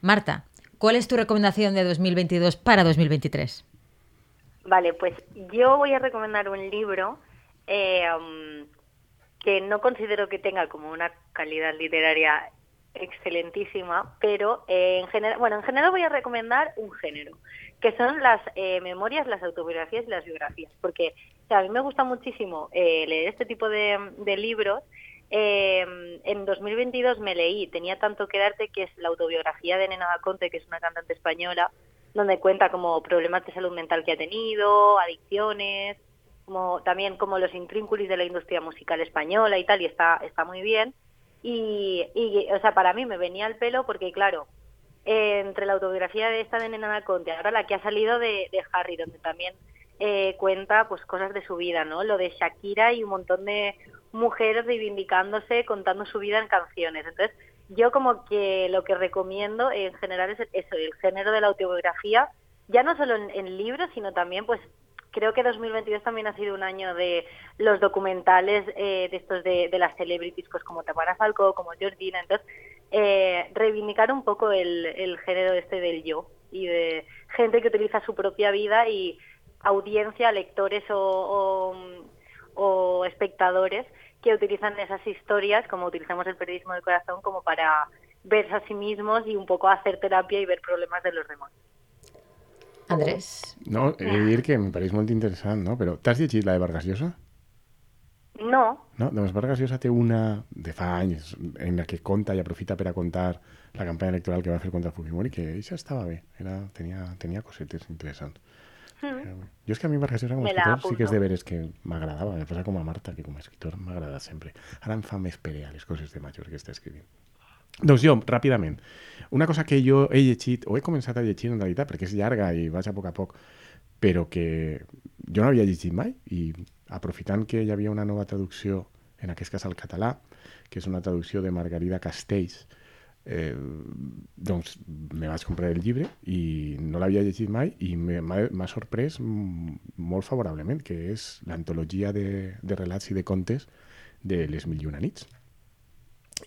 Speaker 2: Marta, ¿cuál es tu recomendación de 2022 para 2023?
Speaker 4: Vale, pues yo voy a recomendar un libro eh, que no considero que tenga como una calidad literaria excelentísima, pero eh, en general, bueno, en general voy a recomendar un género, que son las eh, memorias, las autobiografías y las biografías, porque a mí me gusta muchísimo eh, leer este tipo de, libros. en 2022 me leí Tenía tanto que darte, que es la autobiografía de Nena Conte, que es una cantante española, donde cuenta como problemas de salud mental que ha tenido, adicciones, como también como los intrínculos de la industria musical española y tal, y está, está muy bien. Y, o sea, para mí me venía al pelo porque, claro, entre la autobiografía de esta de Nena Conte, ahora la que ha salido de, Harry, donde también eh, cuenta pues cosas de su vida, ¿no? Lo de Shakira y un montón de mujeres reivindicándose, contando su vida en canciones. Entonces, yo como que lo que recomiendo en general es eso, el género de la autobiografía, ya no solo en, en libros, sino también pues creo que 2022 también ha sido un año de los documentales eh, de estos de, las celebrities, pues como Tamara Falco, como Georgina. Entonces, eh, reivindicar un poco el, género este del yo y de gente que utiliza su propia vida y audiencia, lectores o, espectadores que utilizan esas historias, como utilizamos el periodismo del corazón, como para verse a sí mismos y un poco hacer terapia y ver problemas de los demás.
Speaker 2: Andrés.
Speaker 3: No, he de dir que me pareix molt interessant, no? Però t'has llegit la de Vargas Llosa?
Speaker 4: No.
Speaker 3: No? Doncs Vargas Llosa té una de fa anys en la que conta i aprofita per a contar la campanya electoral que va fer contra Fujimori, que això estava bé, era, tenia, tenia cosetes interessants. Mm. Jo és que a mi Vargas Llosa com a escritor sí que és de veres que m'agradava, me passa com a Marta, que com a escritor m'agrada sempre. Ara em fa més perea les coses de major que està escrivint. Doncs jo, ràpidament, una cosa que jo he llegit, o he començat a llegir en realitat, perquè és llarga i vaig a poc a poc, però que jo no havia llegit mai, i aprofitant que hi havia una nova traducció, en aquest cas al català, que és una traducció de Margarida Castells, eh, doncs me vaig comprar el llibre i no l'havia llegit mai i m'ha sorprès molt favorablement, que és l'antologia de, de relats i de contes de les mil i una nits.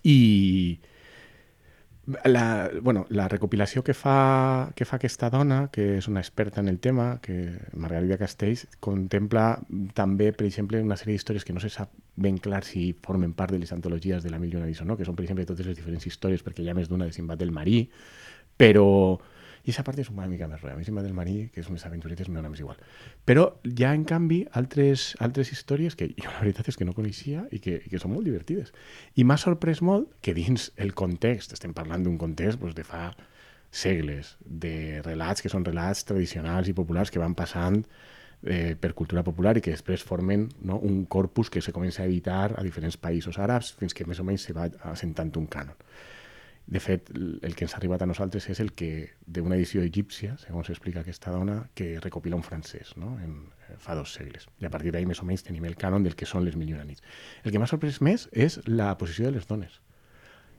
Speaker 3: I, la, bueno, la recopilació que fa, que fa aquesta dona, que és una experta en el tema, que Margarida Castells, contempla també, per exemple, una sèrie d'històries que no se sap ben clar si formen part de les antologies de la Mil i una o no, que són, per exemple, totes les diferents històries, perquè hi ha més d'una de Simbat del Marí, però i aquesta part és una mica més roja. A mi Simba del Marí, que és unes aventuretes, m'ho més igual. Però hi ha, en canvi, altres, altres històries que jo la veritat és que no coneixia i que, i que són molt divertides. I m'ha sorprès molt que dins el context, estem parlant d'un context doncs, de fa segles, de relats que són relats tradicionals i populars que van passant eh, per cultura popular i que després formen no, un corpus que se comença a editar a diferents països àrabs fins que més o menys se va assentant un cànon. De fet, el que ens ha arribat a nosaltres és el que d'una edició egípcia, segons s'explica aquesta dona, que recopila un francès no? en, eh, fa dos segles. I a partir d'ahir més o menys tenim el cànon del que són les nits. El que m'ha sorprès més és la posició de les dones,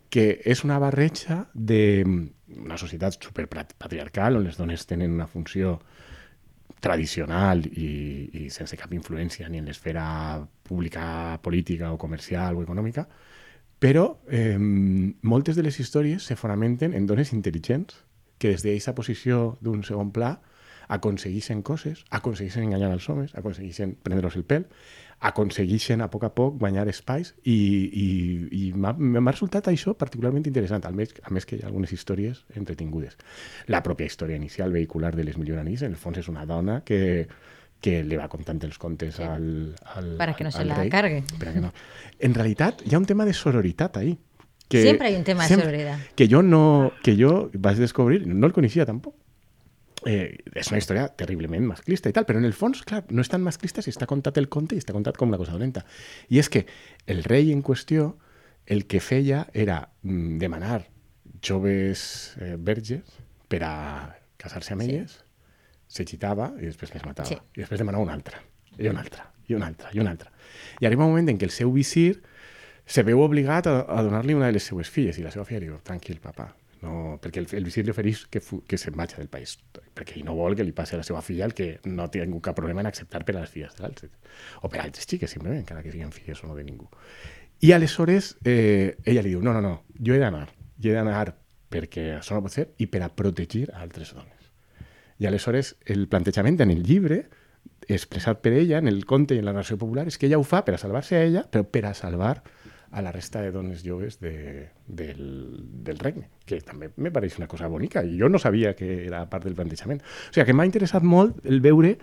Speaker 3: que és una barreja d'una societat superpatriarcal on les dones tenen una funció tradicional i, i sense cap influència ni en l'esfera pública, política o comercial o econòmica, però eh, moltes de les històries se fonamenten en dones intel·ligents que des d'aquesta posició d'un segon pla aconsegueixen coses, aconsegueixen enganyar els homes, aconsegueixen prendre-los el pèl, aconsegueixen a poc a poc guanyar espais i, i, i m'ha resultat això particularment interessant, a més, a més que hi ha algunes històries entretingudes. La pròpia història inicial vehicular de les milionanís, en el fons és una dona que, que li va contant els contes al, al
Speaker 2: Para que no se la
Speaker 3: rei.
Speaker 2: cargue.
Speaker 3: Para que no. En realitat hi ha un tema de sororitat ahí. Que
Speaker 2: Siempre hay un tema de
Speaker 3: siempre-
Speaker 2: sororidad.
Speaker 3: Que yo no, que yo vas a descubrir, no el conocía tampoco. Eh, és una història terriblement masclista i tal, però en el fons, clar, no és tan masclista si està contat el conte i està contat com una cosa dolenta. I és que el rei en qüestió el que feia era mm, demanar joves eh, verges per a casar-se amb
Speaker 2: Sí.
Speaker 3: elles, s'excitava i després les matava.
Speaker 2: Sí.
Speaker 3: I després demanava una altra, i una altra, i una altra, i una altra. I arriba un moment en què el seu visir se veu obligat a, a donar-li una de les seues filles i la seva filla diu, tranquil, papa, no, perquè el, el visir li ofereix que, que se'n vagi del país, perquè ell no vol que li passi a la seva filla el que no té ningú cap problema en acceptar per a les filles de l'altre, o per a altres xiques, simplement, encara que siguin filles o no de ningú. I aleshores eh, ella li diu, no, no, no, jo he d'anar, jo he d'anar perquè això no pot ser i per a protegir a altres dones. I aleshores el plantejament en el llibre, expressat per ella, en el conte i en la narració popular, és que ella ho fa per a salvar-se a ella, però per a salvar a la resta de dones joves de, del, del regne, que també me pareix una cosa bonica, i jo no sabia que era part del plantejament. O sigui, que m'ha interessat molt el veure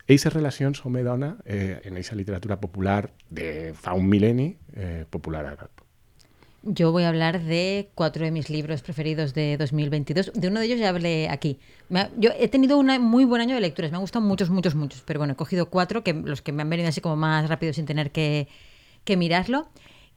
Speaker 3: aquestes relacions home-dona eh, en aquesta literatura popular de fa un mil·lenni eh, popular àrab.
Speaker 2: Yo voy a hablar de cuatro de mis libros preferidos de 2022. De uno de ellos ya hablé aquí. Yo he tenido un muy buen año de lecturas. Me han gustado muchos, muchos, muchos. Pero bueno, he cogido cuatro, que los que me han venido así como más rápido sin tener que, que mirarlo,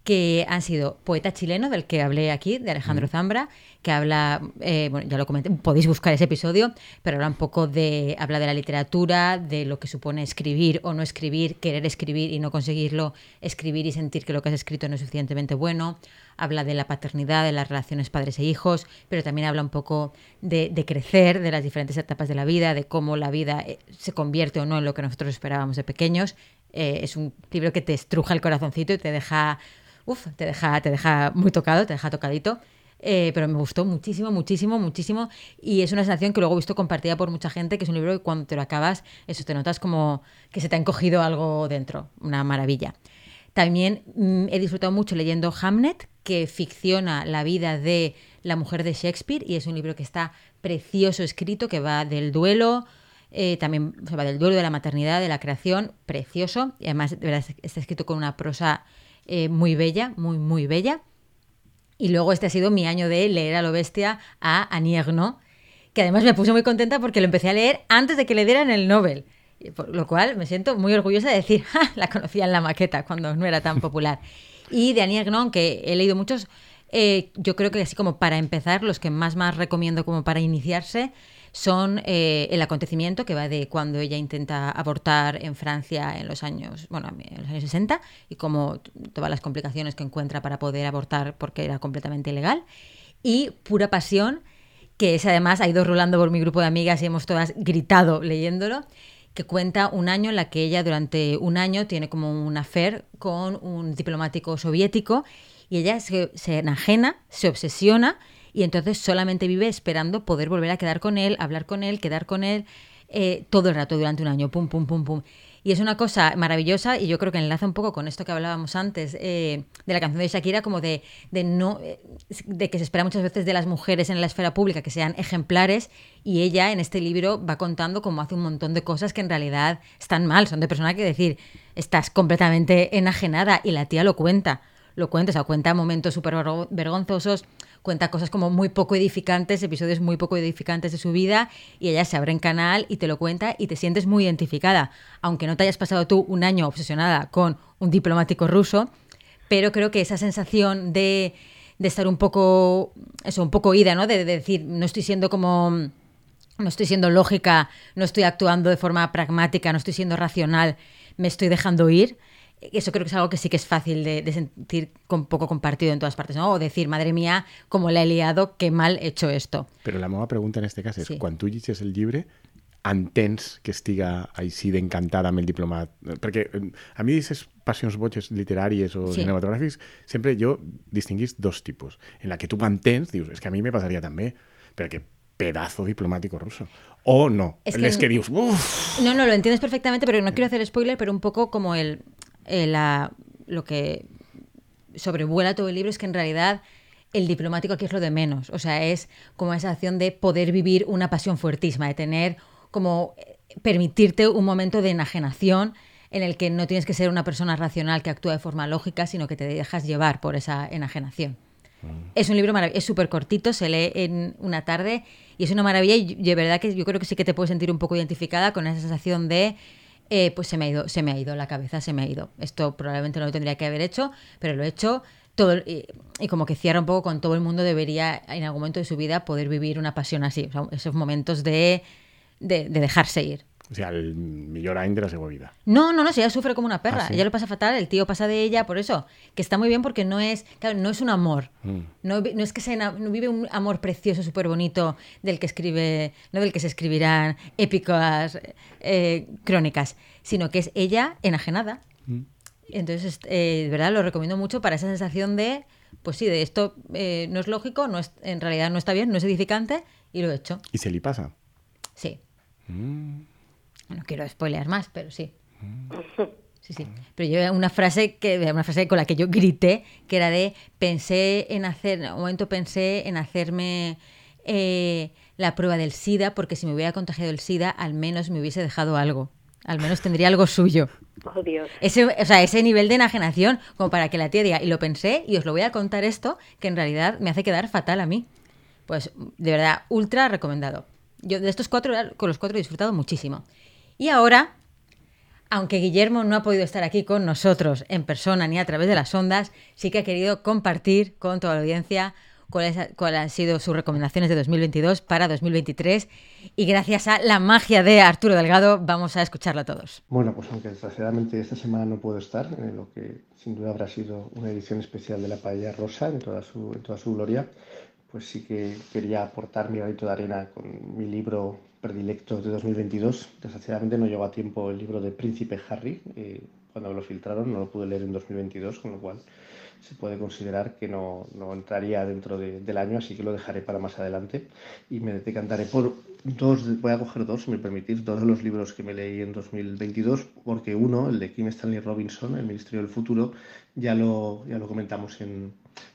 Speaker 2: que han sido Poeta chileno, del que hablé aquí, de Alejandro Zambra, que habla, eh, bueno, ya lo comenté, podéis buscar ese episodio, pero habla un poco de, habla de la literatura, de lo que supone escribir o no escribir, querer escribir y no conseguirlo, escribir y sentir que lo que has escrito no es suficientemente bueno, habla de la paternidad, de las relaciones padres e hijos, pero también habla un poco de, de crecer, de las diferentes etapas de la vida, de cómo la vida eh, se convierte o no en lo que nosotros esperábamos de pequeños. Eh, es un libro que te estruja el corazoncito y te deja, uf, te deja, te deja muy tocado, te deja tocadito. Eh, pero me gustó muchísimo, muchísimo, muchísimo. Y es una sensación que luego he visto compartida por mucha gente, que es un libro que cuando te lo acabas, eso te notas como que se te ha encogido algo dentro. Una maravilla. También mm, he disfrutado mucho leyendo Hamnet, que ficciona la vida de la mujer de Shakespeare y es un libro que está precioso escrito, que va del duelo, eh, también va del duelo, de la maternidad, de la creación, precioso. Y además, de verdad, está escrito con una prosa eh, muy bella, muy, muy bella. Y luego este ha sido mi año de leer a lo bestia a Annie Ernaux, que además me puse muy contenta porque lo empecé a leer antes de que le dieran el Nobel. Por lo cual me siento muy orgullosa de decir, "Ja, la conocía en la maqueta cuando no era tan popular. Y de Annie Ernaux, que he leído muchos, eh, yo creo que así como para empezar, los que más más recomiendo como para iniciarse son eh, El acontecimiento, que va de cuando ella intenta abortar en Francia en los años, bueno, en los años 60, y como todas las complicaciones que encuentra para poder abortar porque era completamente ilegal. Y Pura Pasión, que es además, ha ido rulando por mi grupo de amigas y hemos todas gritado leyéndolo, que cuenta un año en la que ella durante un año tiene como un affair con un diplomático soviético y ella se enajena, se obsesiona y entonces solamente vive esperando poder volver a quedar con él, hablar con él, quedar con él eh, todo el rato durante un año, pum, pum, pum, pum. Y es una cosa maravillosa y yo creo que enlaza un poco con esto que hablábamos antes eh, de la canción de Shakira, como de, de no eh, de que se espera muchas veces de las mujeres en la esfera pública que sean ejemplares y ella en este libro va contando como hace un montón de cosas que en realidad están mal, son de persona que decir, estás completamente enajenada y la tía lo cuenta, lo cuenta, o sea, cuenta momentos súper vergo- vergonzosos, cuenta cosas como muy poco edificantes, episodios muy poco edificantes de su vida, y ella se abre en canal y te lo cuenta y te sientes muy identificada, aunque no te hayas pasado tú un año obsesionada con un diplomático ruso, pero creo que esa sensación de, de estar un poco, eso, un poco ida, ¿no? De, de decir, no estoy siendo como, no estoy siendo lógica, no estoy actuando de forma pragmática, no estoy siendo racional, me estoy dejando ir. Eso creo que es algo que sí que es fácil de, de sentir un poco compartido en todas partes, ¿no? O decir, madre mía, cómo la he liado, qué mal he hecho esto.
Speaker 3: Però la meva pregunta en este cas és,
Speaker 2: Sí.
Speaker 3: quan tu el llibre, entens que estiga així d'encantada amb el diplomat? Perquè eh, a mi aquestes passions boges literàries o
Speaker 2: Sí.
Speaker 3: cinematogràfics, sempre jo distinguís dos tipus. En la que tu entens, dius, és que a mi me passaria també, perquè pedazo diplomático ruso. O no.
Speaker 2: Es
Speaker 3: Es
Speaker 2: que-
Speaker 3: que, que dius, "Uf".
Speaker 2: No, no, lo entiendes perfectamente, pero no quiero hacer spoiler, pero un poco como el, el, la- lo que sobrevuela todo el libro es que en realidad el diplomático aquí es lo de menos. O sea, es como esa acción de poder vivir una pasión fuertísima, de tener como eh, permitirte un momento de enajenación en el que no tienes que ser una persona racional que actúa de forma lógica, sino que te dejas llevar por esa enajenación. Es un libro maravilloso, es súper cortito, se lee en una tarde y es una maravilla y de verdad que yo creo que sí que te puedes sentir un poco identificada con esa sensación de eh, pues se me ha ido, se me ha ido la cabeza, se me ha ido. Esto probablemente no lo tendría que haber hecho, pero lo he hecho todo y, como que cierra un poco con todo el mundo debería en algún momento de su vida poder vivir una pasión así, esos momentos de, de, de dejarse ir.
Speaker 3: O sea, el millor any de la seva vida.
Speaker 2: No, no, no, si ella sufre como una perra.
Speaker 3: ¿Ah, sí?
Speaker 2: Ella lo pasa fatal, el tío pasa de ella, por eso. Que está muy bien porque no es, claro, no es un amor.
Speaker 3: Mm.
Speaker 2: No, no es que se no vive un amor precioso, súper bonito, del que escribe, no del que se escribirán épicas eh, crónicas, sino que es ella enajenada.
Speaker 3: Mm.
Speaker 2: Entonces, eh, de verdad, lo recomiendo mucho para esa sensación de, pues sí, de esto eh, no es lógico, no es, en realidad no está bien, no es edificante, y lo he hecho.
Speaker 3: Y se li pasa.
Speaker 2: Sí.
Speaker 3: Mm.
Speaker 2: No quiero spoilear más, pero sí. Sí, sí. Pero yo una frase que una frase con la que yo grité, que era de pensé en hacer, en un momento pensé en hacerme eh, la prueba del SIDA, porque si me hubiera contagiado el SIDA, al menos me hubiese dejado algo. Al menos tendría algo suyo.
Speaker 4: Oh, Dios.
Speaker 2: Ese, o sea, ese nivel de enajenación, como para que la tía diga, y lo pensé, y os lo voy a contar esto, que en realidad me hace quedar fatal a mí. Pues, de verdad, ultra recomendado. Yo de estos cuatro, con los cuatro he disfrutado muchísimo. Y ahora, aunque Guillermo no ha podido estar aquí con nosotros en persona ni a través de las ondas, sí que ha querido compartir con toda la audiencia cuáles han sido sus recomendaciones de 2022 para 2023. Y gracias a la magia de Arturo Delgado, vamos a escucharlo todos.
Speaker 5: Bueno, pues aunque desgraciadamente esta semana no puedo estar, en lo que sin duda habrá sido una edición especial de la Paella Rosa en toda su, en toda su gloria, pues sí que quería aportar mi granito de arena con mi libro predilecto de 2022. Desgraciadamente no llegó a tiempo el libro de Príncipe Harry, eh, cuando me lo filtraron, no lo pude leer en 2022, con lo cual se puede considerar que no, no entraría dentro de- del año, así que lo dejaré para más adelante y me decantaré por dos, voy a coger dos, si me permitís, dos de los libros que me leí en 2022, porque uno, el de Kim Stanley Robinson, El Ministerio del Futuro, ya lo, ya lo comentamos en,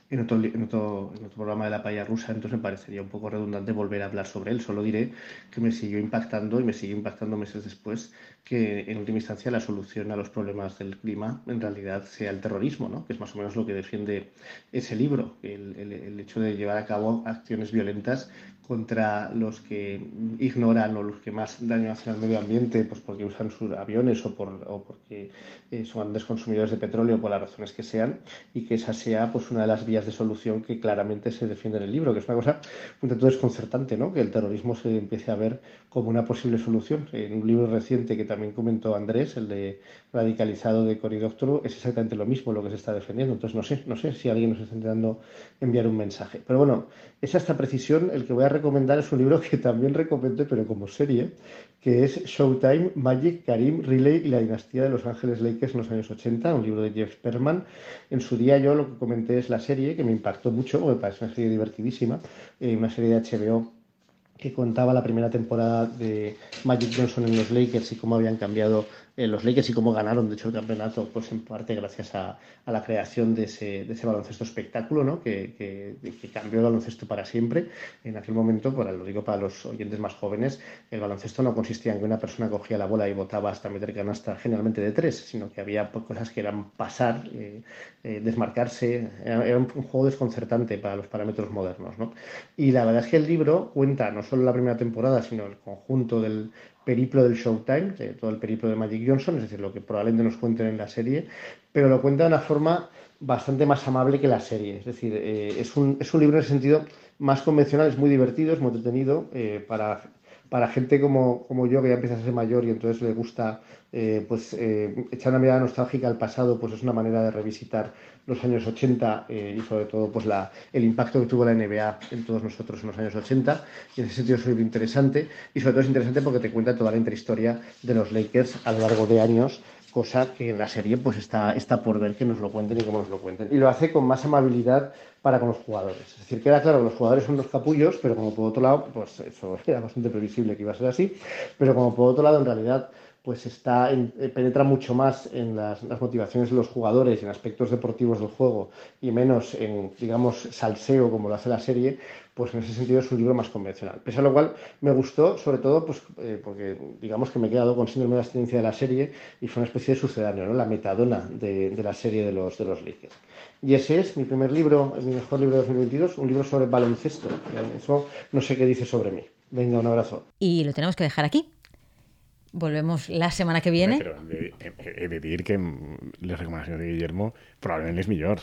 Speaker 5: en otro, en, otro, en otro programa de la paella rusa, entonces me parecería un poco redundante volver a hablar sobre él. Solo diré que me siguió impactando y me sigue impactando meses después que en última instancia la solución a los problemas del clima en realidad sea el terrorismo, ¿no? que es más o menos lo que defiende ese libro, el, el- el hecho de llevar a cabo acciones violentas contra los que ignoran o los que más daño hacen al medio ambiente, pues porque usan sus aviones o, por, o porque eh, son grandes consumidores de petróleo por las razones que sean, y que esa sea pues una de las vías de solución que claramente se defiende en el libro, que es una cosa un tanto desconcertante, ¿no? que el terrorismo se empiece a ver como una posible solución. En un libro reciente que también comentó Andrés, el de Radicalizado de Cory Doctorow, es exactamente lo mismo lo que se está defendiendo. Entonces no sé, no sé si alguien nos está intentando enviar un mensaje. Pero bueno, es esta precisión. El que voy a recomendar es un libro que también recomendé, pero como serie, que es Showtime, Magic, Karim, Riley y la dinastía de Los Ángeles Lakers en los años 80, un libro de Jeff Perman. En su día yo lo que comenté es la serie, que me impactó mucho, me parece una serie divertidísima, eh, una serie de HBO que contaba la primera temporada de Magic Johnson en los Lakers y cómo habían cambiado eh, los Lakers y cómo ganaron, de hecho, el campeonato, pues en parte gracias a, la creación de ese, baloncesto espectáculo, ¿no? Que, cambió el baloncesto para siempre. En aquel momento, para, lo digo para los oyentes más jóvenes, el baloncesto no consistía en que una persona cogía la bola y botaba hasta meter canasta generalmente de tres, sino que había pues, cosas que eran pasar, eh, eh, desmarcarse, era, era un, un juego desconcertante para los parámetros modernos, ¿no? Y la verdad es que el libro cuenta no solo la primera temporada, sino el conjunto del periplo del Showtime, todo el periplo de Magic Johnson, es decir, lo que probablemente nos cuenten en la serie, pero lo cuenta de una forma bastante más amable que la serie. Es decir, eh, es, un, es un libro en el sentido más convencional, es muy divertido, es muy entretenido eh, para, para gente como, como yo que ya empieza a ser mayor y entonces le gusta eh, pues echar una mirada nostálgica al pasado, pues es una manera de revisitar los años 80 eh, y sobre todo pues la, el impacto que tuvo la NBA en todos nosotros en los años 80 y en ese sentido es libro interesante y sobre todo es interesante porque te cuenta toda la intrahistoria de los Lakers a lo largo de años cosa que en la serie pues está, está por ver que nos lo cuenten y cómo nos lo cuenten. Y lo hace con más amabilidad para con los jugadores. Es decir, queda claro que los jugadores son los capullos, pero como por otro lado, pues eso era bastante previsible que iba a ser así, pero como por otro lado en realidad pues está eh, penetra mucho más en las, motivaciones de los jugadores, en aspectos deportivos del juego y menos en, digamos, salseo como lo hace la serie, pues en ese sentido es un libro más convencional. Pese a lo cual me gustó, sobre todo, pues eh, porque digamos que me he quedado con síndrome de abstinencia de la serie y fue una especie de sucedáneo, ¿no? la metadona de, la serie de los, de los Lakers. Y ese es mi primer libro, mi mejor libro de 2022, un libro sobre baloncesto. Eso no sé qué dice sobre mí. Venga, un abrazo.
Speaker 2: Y lo tenemos que dejar aquí. Volvemos la semana que viene.
Speaker 3: Pero he de decir que las recomendaciones de Guillermo probablemente es mejor.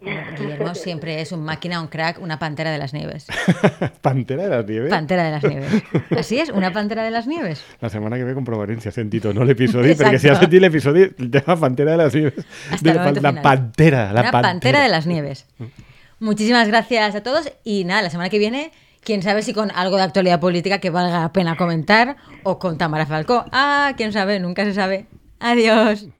Speaker 2: Guillermo siempre es un máquina, un crack, una pantera de las nieves.
Speaker 3: ¿Pantera de las nieves?
Speaker 2: Pantera de las nieves. Así es, una pantera de las nieves.
Speaker 3: La semana que viene comprobaré si ha sentido no el episodio, porque si ha sentido el episodio, tema pantera de las nieves. la, pantera, la
Speaker 2: una pantera de las nieves. Muchísimas gracias a todos y nada, la semana que viene quién sabe si con algo de actualidad política que valga la pena comentar o con Tamara Falcó. Ah, quién sabe, nunca se sabe. Adiós.